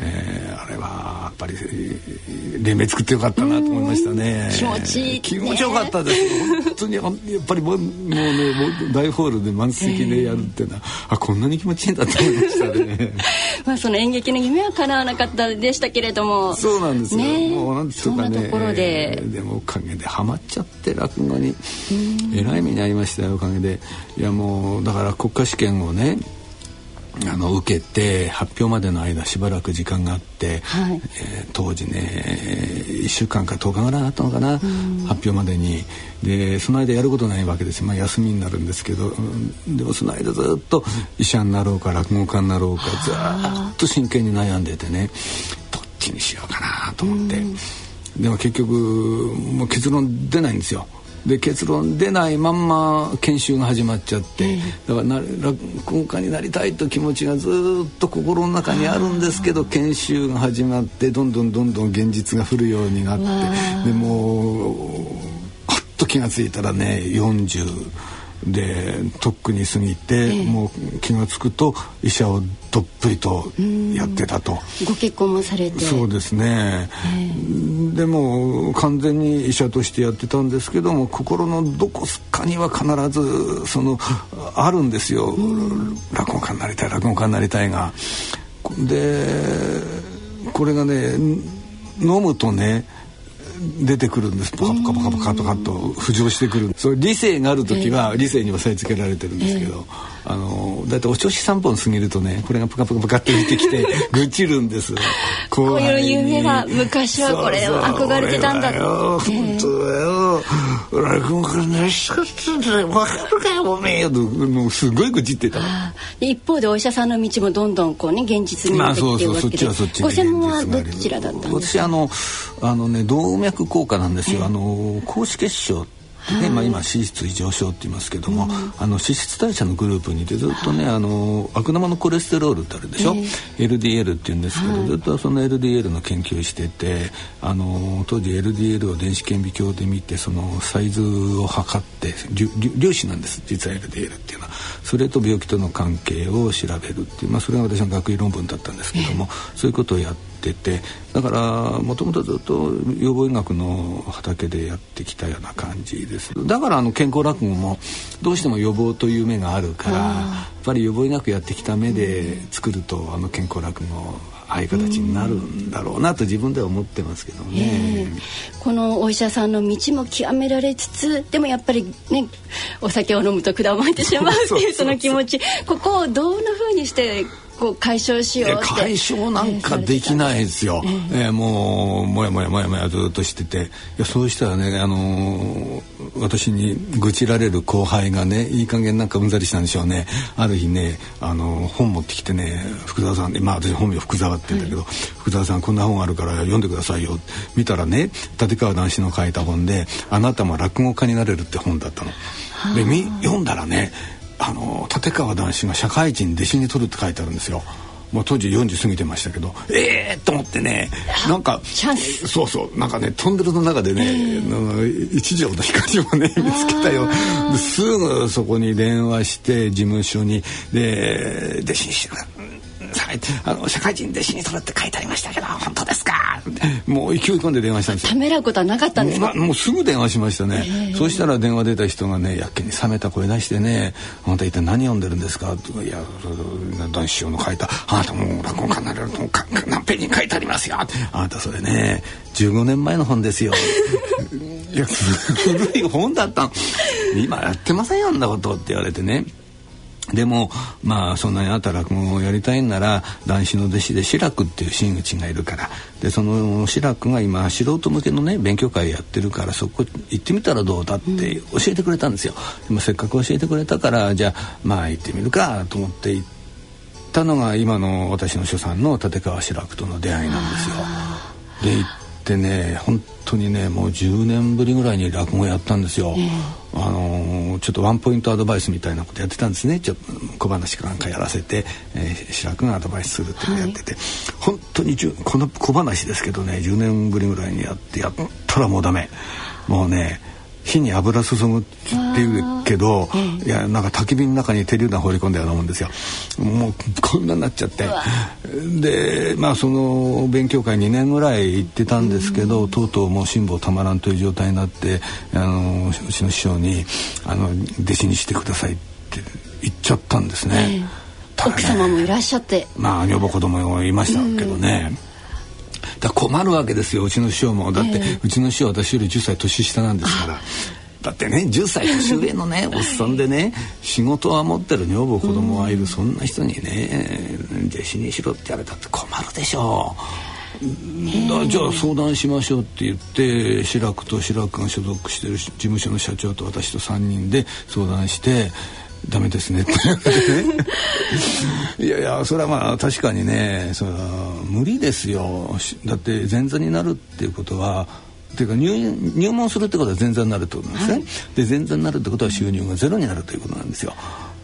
えーあれはやっぱりえー連盟作ってよかったなと思いましたね。気持ちいいね気持ちよかったです。本当にやっぱりもうね大ホールで満席でやるっていうのは、あこんなに気持ちいいんだと思いましたね。まあその演劇の夢は叶わなかったでしたけれどもそうなんですよ。ねもうなんつうかね。ところでえーでもおかげでハマっちゃって落語にえらい目に遭いましたよおかげで。いやもうだから国家試験をね。あの受けて発表までの間しばらく時間があって、はい。えー当時ね1週間か10日ぐらいあったのかな、発表までに。でその間やることないわけです。よ、まあ、休みになるんですけど、うんでもその間ずっと医者になろうか落語家になろうかずーっと真剣に悩んでてねどっちにしようかなと思って、でも結局もう結論出ないんですよ。で結論出ないまんま研修が始まっちゃって、だからな落語家になりたいと気持ちがずっと心の中にあるんですけど研修が始まってどんどんどんどん現実が降るようになってでもうはっと気が付いたらね40でとっくに過ぎて、もう気が付くと医者をどっぷりとやってたと。ご結婚もされて。そうですね、でも完全に医者としてやってたんですけども心のどこかには必ずそのあるんですよ、落語家になりたい落語家になりたいが。でこれがね飲むとね出てくるんです。ポカポカポカポカとかと浮上してくる。それ理性がある時は理性に押さえつけられてるんですけど、あのだいたいお調子3本過ぎるとねこれがプカプカプカって出てきて 愚痴るんです。こういう夢が昔はこれ憧れてたんだ本当だよ。落語家なしかって分かるかよおめえともうすごい愚痴ってた。一方でお医者さんの道もどんどんこうね現実になっていってるわけで。ご専門はどちらだったんですか？私あのあのね動脈硬化なんですよ、あの高脂血症ねまあ、今脂質異常症って言いますけども、うん、あの脂質代謝のグループにいてずっとねあの悪玉のコレステロールってあるでしょ、えー、LDL って言うんですけど、はい、ずっとその LDL の研究しててあの当時 LDL を電子顕微鏡で見てそのサイズを測って粒子なんです実は LDL っていうのは。それと病気との関係を調べるっていう、まあ、それが私の学位論文だったんですけども、えー、そういうことをやってっててだからもともとずっと予防医学の畑でやってきたような感じです。だからあの健康落語もどうしても予防という目があるからやっぱり予防医学やってきた目で作るとあの健康落語ああいう形になるんだろうなと自分では思ってますけどね、このお医者さんの道も極められつつでもやっぱりねお酒を飲むと果まってしまうっていうその気持ち。ここをどんなふうにしてこう解消しよう解消なんかできないですよ、えー、えー、もうもやもやもやもやずっとしてて。いやそうしたらねあのー、私に愚痴られる後輩がねいい加減なんかうんざりしたんでしょうね。ある日ねあの本持ってきてね福沢さんでまあ私本名福沢って言うんだけど、はい、福沢さんこんな本あるから読んでくださいよ。見たらね立川談志の書いた本で「あなたも落語家になれる」って本だったの。で読んだらねあの立川談志が社会人弟子に取るって書いてあるんですよ。まあ、当時40過ぎてましたけど。ええー、と思ってね。なんかそうそう。なんかねトンネルの中でね、えー、一条の光をね見つけたよ。すぐそこに電話して事務所に。で弟子にしてくれあの社会人弟子に取るって書いてありましたけど本当ですか？もう勢い込んで電話したんですためらうことはなかったんですか？もうすぐ電話しましたね。そうしたら電話出た人がねやっけに冷めた声出してね「あなた一体何読んでるんですか?」とか「いや男子師匠の書いた。あなたもう落語家になれると何ページに書いてありますよ」あなたそれね15年前の本ですよ。いや古い本だった今やってませんよあんなことって言われてねでもまあそんなにあなた落語をやりたいんなら男子の弟子で志らくっていう真打ちがいるからでその志らくが今素人向けのね勉強会やってるからそこ行ってみたらどうだって教えてくれたんですよ。でもせっかく教えてくれたからじゃあまあ行ってみるかと思って行ったのが今の私の所産の立川志らくとの出会いなんですよ。で行ってね本当にねもう10年ぶりぐらいに落語やったんですよ。あのー、ちょっとワンポイントアドバイスみたいなことやってたんですね。ちょっと小話かなんかやらせて、えー、白くがアドバイスするってやってて、はい、本当にこの小話ですけどね10年ぶりぐらいにやってやったらもうダメ。もうね火に油注ぐっていうけどいやなんか焚き火の中に手榴弾放り込んだようなもんですよ。もうこんなになっちゃって。でまあその勉強会2年ぐらい行ってたんですけど、とうとうもう辛抱たまらんという状態になってあのうちの師匠にあの弟子にしてくださいって言っちゃったんですね。ね奥様もいらっしゃって。まあ女房子供もいましたけどね、だ困るわけですようちの師匠も。だって、えー、うちの師匠私より10歳年下なんですから。だってね10歳年上のね おっさんでね仕事は持ってる女房子供はいる、そんな人にね弟子にしろって言われたって困るでしょう。じゃあ相談しましょうって言って志らくと志らくが所属してる事務所の社長と私と3人で相談してダメですね いやいやそれはまあ確かにねそれは無理ですよ。だって前座になるっていうことはっていうか入入門するってことは前座になるってことなんですね、はい、で前座になるってことは収入がゼロになるということなんですよ。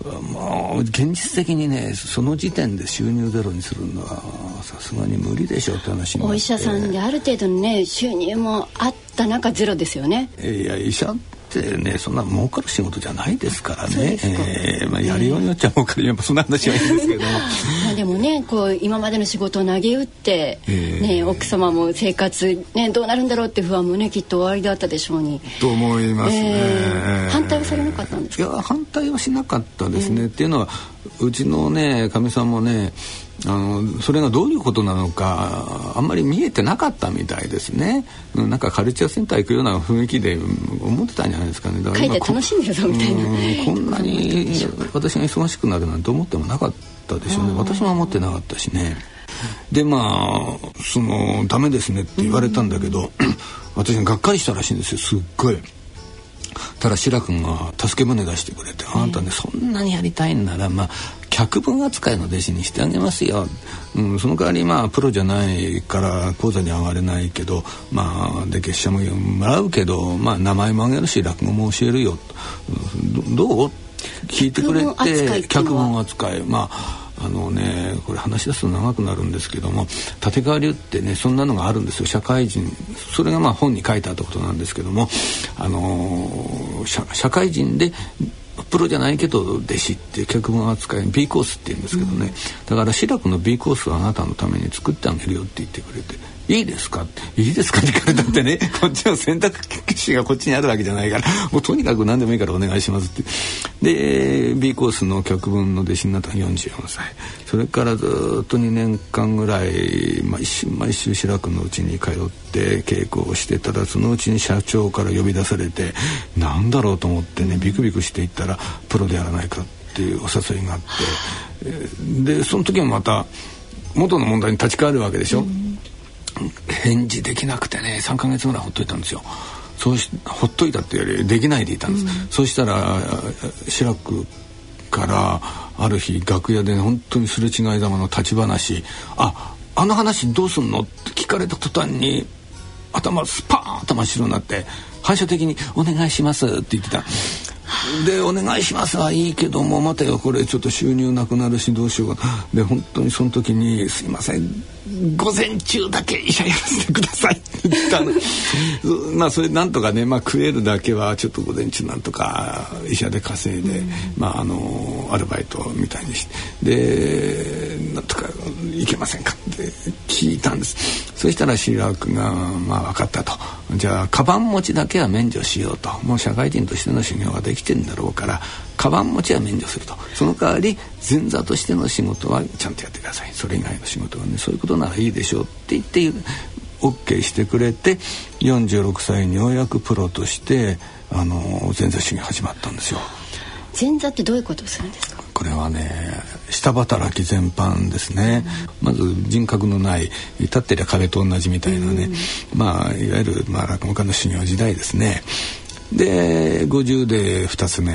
もう現実的にねその時点で収入ゼロにするのはさすがに無理でしょうって話お医者さんである程度のね収入もあった中ゼロですよね。いや医者っってねそんな儲かる仕事じゃないですからね。えー、まあ、やりようによっちゃ儲かるやっぱそんな話はいいんですけども。まあでもねこう今までの仕事を投げ打って、えー、ね、奥様も生活、ね、どうなるんだろうって不安もねきっと終わりだったでしょうに。と思いますね、えー、反対はされなかったんですか？いや反対はしなかったですね、っていうのはうちのねかみさんもねあのそれがどういうことなのかあんまり見えてなかったみたいですね。なんかカルチャーセンター行くような雰囲気で思ってたんじゃないですかね。だから書いて楽しんでるぞみたいな。こんなに私が忙しくなるなんて思ってもなかったでしょうね。私も思ってなかったしね。でまあそのダメですねって言われたんだけど、私ががっかりしたらしいんですよすっごい。ただ志ら君が助け舟出してくれて「あなたねそんなにやりたいんならまあ脚本扱いの弟子にしてあげますよ、うん、その代わりまあプロじゃないから講座に上がれないけどまあで月謝ももらうけど、まあ、名前もあげるし落語も教えるよ、どう？聞いてくれて脚本扱い。まああのねこれ話し出すと長くなるんですけども立川流ってねそんなのがあるんですよ。社会人それがまあ本に書いてあったことなんですけどもあの社会人でプロじゃないけど弟子っていう脚本扱い B コースって言うんですけどね、うん、だから志らくの B コースをあなたのために作ってあげるよって言ってくれていいですかって。いいですかって聞かれたってね こっちの選択肢がこっちにあるわけじゃないからもうとにかく何でもいいからお願いしますって。で B コースの脚本の弟子になったの44歳。それからずっと2年間ぐらい毎週毎週志らくのうちに通って稽古をしてたらそのうちに社長から呼び出されてなんだろうと思ってねビクビクしていったらプロでやらないかっていうお誘いがあって。でその時もまた元の問題に立ち返るわけでしょ。う返事できなくてね3か月ぐらいほっといたんですよ。そうしほっといたってよりできないでいたんです、うん、そうしたら志らくからある日楽屋で本当にすれ違いざまの立ち話「ああの話どうすんの?」って聞かれた途端に頭スパーンと真っ白になって反射的に「お願いします」って言ってた。で「お願いします」はいいけどもまたよこれちょっと収入なくなるしどうしようかで本当にその時に「すいません午前中だけ医者やらせてください」って言ったの。まあそれなんとかね、まあ、食えるだけはちょっと午前中なんとか医者で稼いで、うん、まああのアルバイトみたいにして。でなんとかいけませんか。って聞いたんです。そしたら志らくが「まあ分かった」と「じゃあカバン持ちだけは免除しようと。もう社会人としての修行ができてんだろうからカバン持ちは免除すると。その代わり前座としての仕事はちゃんとやってください。それ以外の仕事はねそういうことならいいでしょうって言って OK してくれて46歳にようやくプロとしてあの前座主義始まったんですよ。前座ってどういうことをするんですか？これはね下働き全般ですね、うん、まず人格のない立ってりゃ壁と同じみたいなね、うん、まあいわゆる、まあ、落語家の修行時代ですねで50で2つ目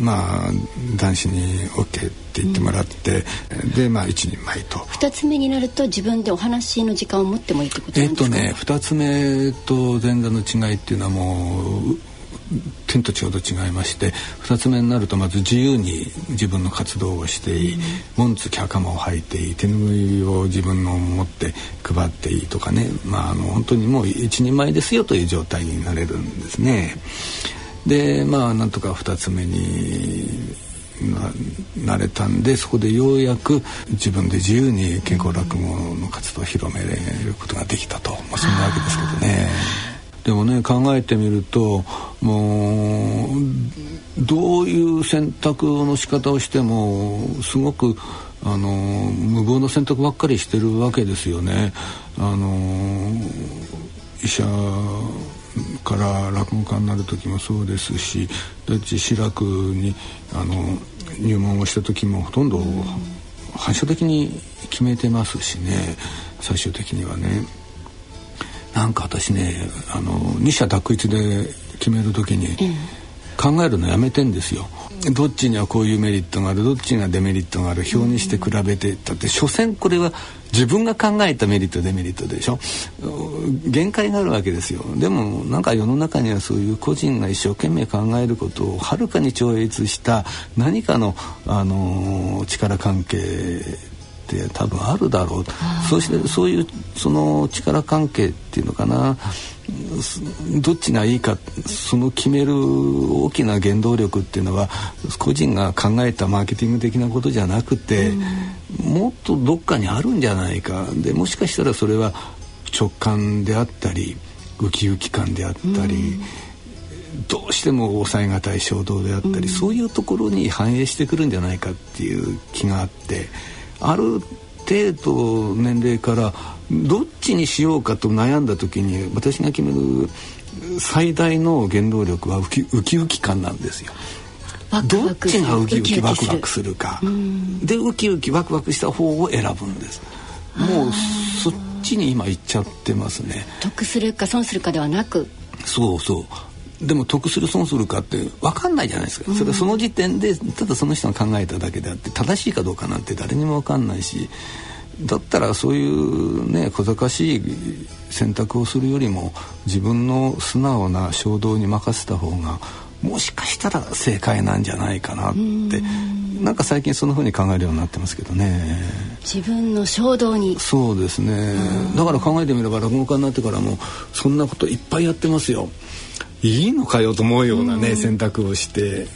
まあ男子に OK って言ってもらって、うん、でまあ一人前と。2つ目になると自分でお話の時間を持ってもいいってことなんですか？えっとね2つ目と前座の違いっていうのはもう天と地ほど違いまして2つ目になるとまず自由に自分の活動をしていい、紋付き袴を履いていい手拭いを自分の持って配っていいとかね、まあ、あの本当にもう一人前ですよという状態になれるんですね。でまあなんとか2つ目になれたんでそこでようやく自分で自由に健康落語の活動を広めることができたと、まあ、そんなわけですけどね。でもね考えてみるともうどういう選択の仕方をしてもすごくあの無謀な選択ばっかりしてるわけですよね。あの医者から落語家になる時もそうですしだって志らくにあの入門をした時もほとんど反射的に決めてますしね最終的にはね。なんか私ねあの二者択一で決める時に考えるのやめてんですよ。どっちにはこういうメリットがあるどっちにはデメリットがある表にして比べて。だって所詮これは自分が考えたメリットデメリットでしょ。限界があるわけですよ。でもなんか世の中にはそういう個人が一生懸命考えることをはるかに超越した何かの、あの力関係っって多分あるだろう。そしてそういうその力関係っていうのかな。どっちがいいかその決める大きな原動力っていうのは個人が考えたマーケティング的なことじゃなくて、うん、もっとどっかにあるんじゃないか。でもしかしたらそれは直感であったりウキウキ感であったり。うんどうしても抑え難い衝動であったり、うん、そういうところに反映してくるんじゃないかっていう気があってある程度年齢からどっちにしようかと悩んだ時に私が決める最大の原動力はウキウキウキ感なんですよ。どっちがウキウキワクワクするか。でウキウキワクワクした方を選ぶんです。もうそっちに今行っちゃってますね。得するか損するかではなく。そうそうでも得する損するかって分かんないじゃないですか、それはその時点でただその人が考えただけであって正しいかどうかなんて誰にも分かんないしだったらそういうね小賢しい選択をするよりも自分の素直な衝動に任せた方がもしかしたら正解なんじゃないかなってなんか最近そんな風に考えるようになってますけどね。自分の衝動に。そうですね。だから考えてみれば落語家になってからもそんなこといっぱいやってますよいいのかよと思うようなね、うん、選択をして。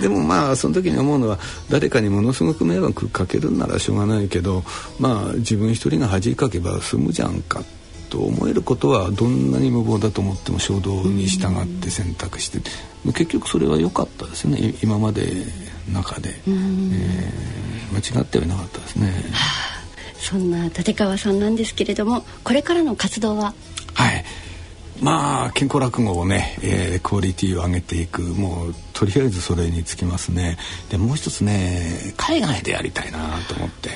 でもまあその時に思うのは誰かにものすごく迷惑かけるんならしょうがないけどまあ自分一人が恥かけば済むじゃんかと思えることはどんなに無謀だと思っても衝動に従って選択して、うん、結局それは良かったですね今まで中で、うん、えー、間違ってはいなかったですね。はあ、そんな立川さんなんですけれどもこれからの活動は？はいまあ健康落語をね、えー、クオリティを上げていくもうとりあえずそれにつきますね。でもう一つね海外でやりたいなと思って。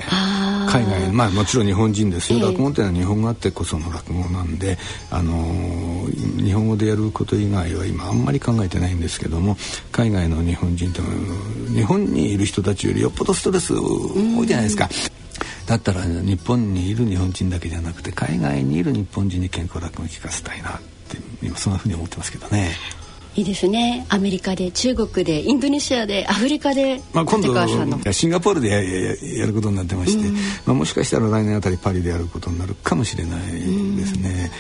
海外まあもちろん日本人ですよ、えー、落語っていうのは日本語あってこその落語なんであのー、日本語でやること以外は今あんまり考えてないんですけども海外の日本人って日本にいる人たちよりよっぽどストレス多いじゃないですか。だったら日本にいる日本人だけじゃなくて海外にいる日本人に健康落語を聞かせたいなって今そんなふうに思ってますけどね。いいですね。アメリカで中国でインドネシアでアフリカで、まあ、今度シンガポールでややることになってまして、うん、まあ、もしかしたら来年あたりパリでやることになるかもしれないですね。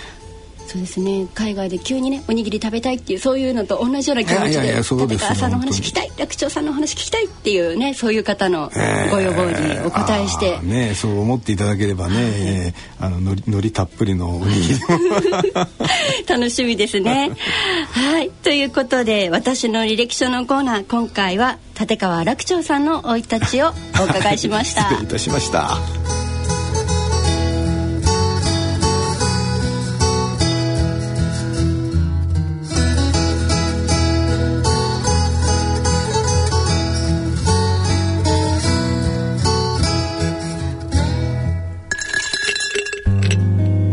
うんそうですね。海外で急にねおにぎり食べたいっていうそういうのと同じような気持ちで立川さんの話聞きたい楽長さんの話聞きたいっていうねそういう方のご要望にお答えして、えー、ねそう思っていただければね、はい、えー、あののりのりたっぷりのおにぎり。楽しみですね。はい。ということで私の履歴書のコーナー今回は立川楽長さんの生い立ちをお伺いしました。失礼いたしました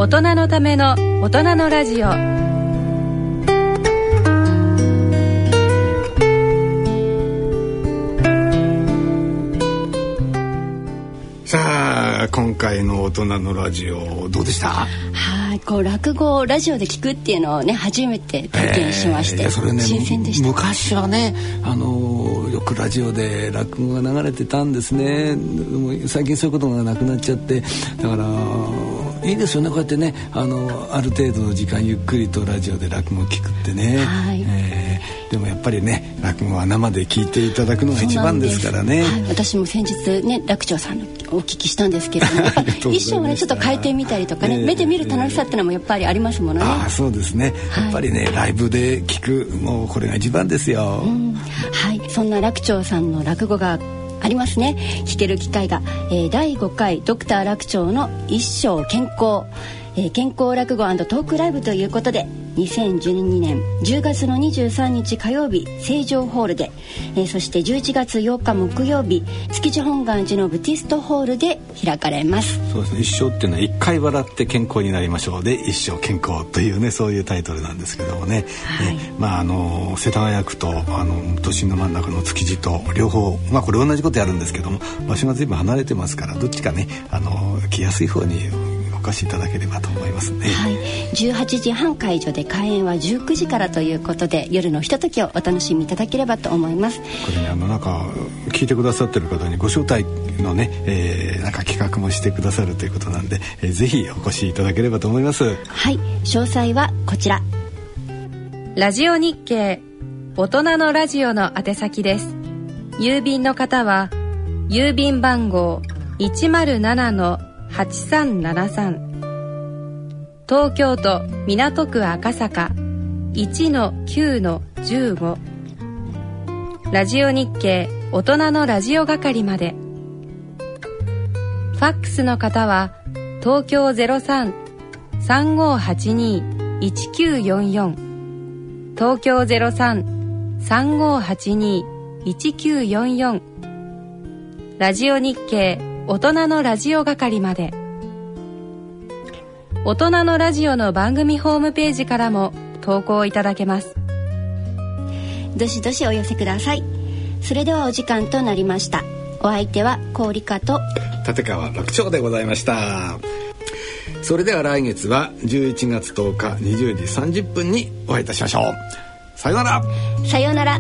大人のための大人のラジオ。さあ今回の大人のラジオどうでした？はいこう落語をラジオで聞くっていうのをね初めて体験しまして、えー、それね新鮮でした。昔はねあのよくラジオで落語が流れてたんですね。最近そういうことがなくなっちゃってだからいいですよね。こうやってねあのある程度の時間ゆっくりとラジオで落語を聞くってね、はいえー、でもやっぱりね落語は生で聞いていただくのが一番です。からね、はい、私も先日ね楽長さんのお聞きしたんですけれども衣装をねちょっと変えてみたりとかね、えー、目で見る楽しさっていうのもやっぱりありますものね。あそうですね。やっぱりね、はい、ライブで聞くもうこれが一番ですよ、うん、はい。そんな楽長さんの落語がありますね。聞ける機会が、えー、第5回ドクター楽長の一生健康、えー、健康落語トークライブということで2012年10月の23日火曜日成城ホールで、えー、そして11月8日木曜日築地本願寺のブティストホールで開かれます。そうですね。一生っていうのは一回笑って健康になりましょう。で一生健康というねそういうタイトルなんですけどもね、はい、ね。まああの世田谷区とあの都心の真ん中の築地と両方まあこれ同じことやるんですけども場所が随分離れてますからどっちかねあの来やすい方にお越しいただければと思いますね。はい。18時半会場で開演は19時からということで夜のひとときをお楽しみいただければと思います。これねあのなんか聞いてくださってる方にご招待のね、えー、なんか企画もしてくださるということなんで、えー、ぜひお越しいただければと思います。はい。詳細はこちら。ラジオ日経大人のラジオの宛先です。郵便の方は郵便番号8373東京都港区赤坂。1-9-15ラジオ日経大人のラジオ係まで。ファックスの方は東京03-3582-1944東京03-3582-1944ラジオ日経大人のラジオ係まで。大人のラジオの番組ホームページからも投稿いただけます。どしどしお寄せください。それではお時間となりました。お相手は氷香と。立川楽長でございました。それでは来月は11月10日20時30分にお会いいたしましょう。さようなら。さようなら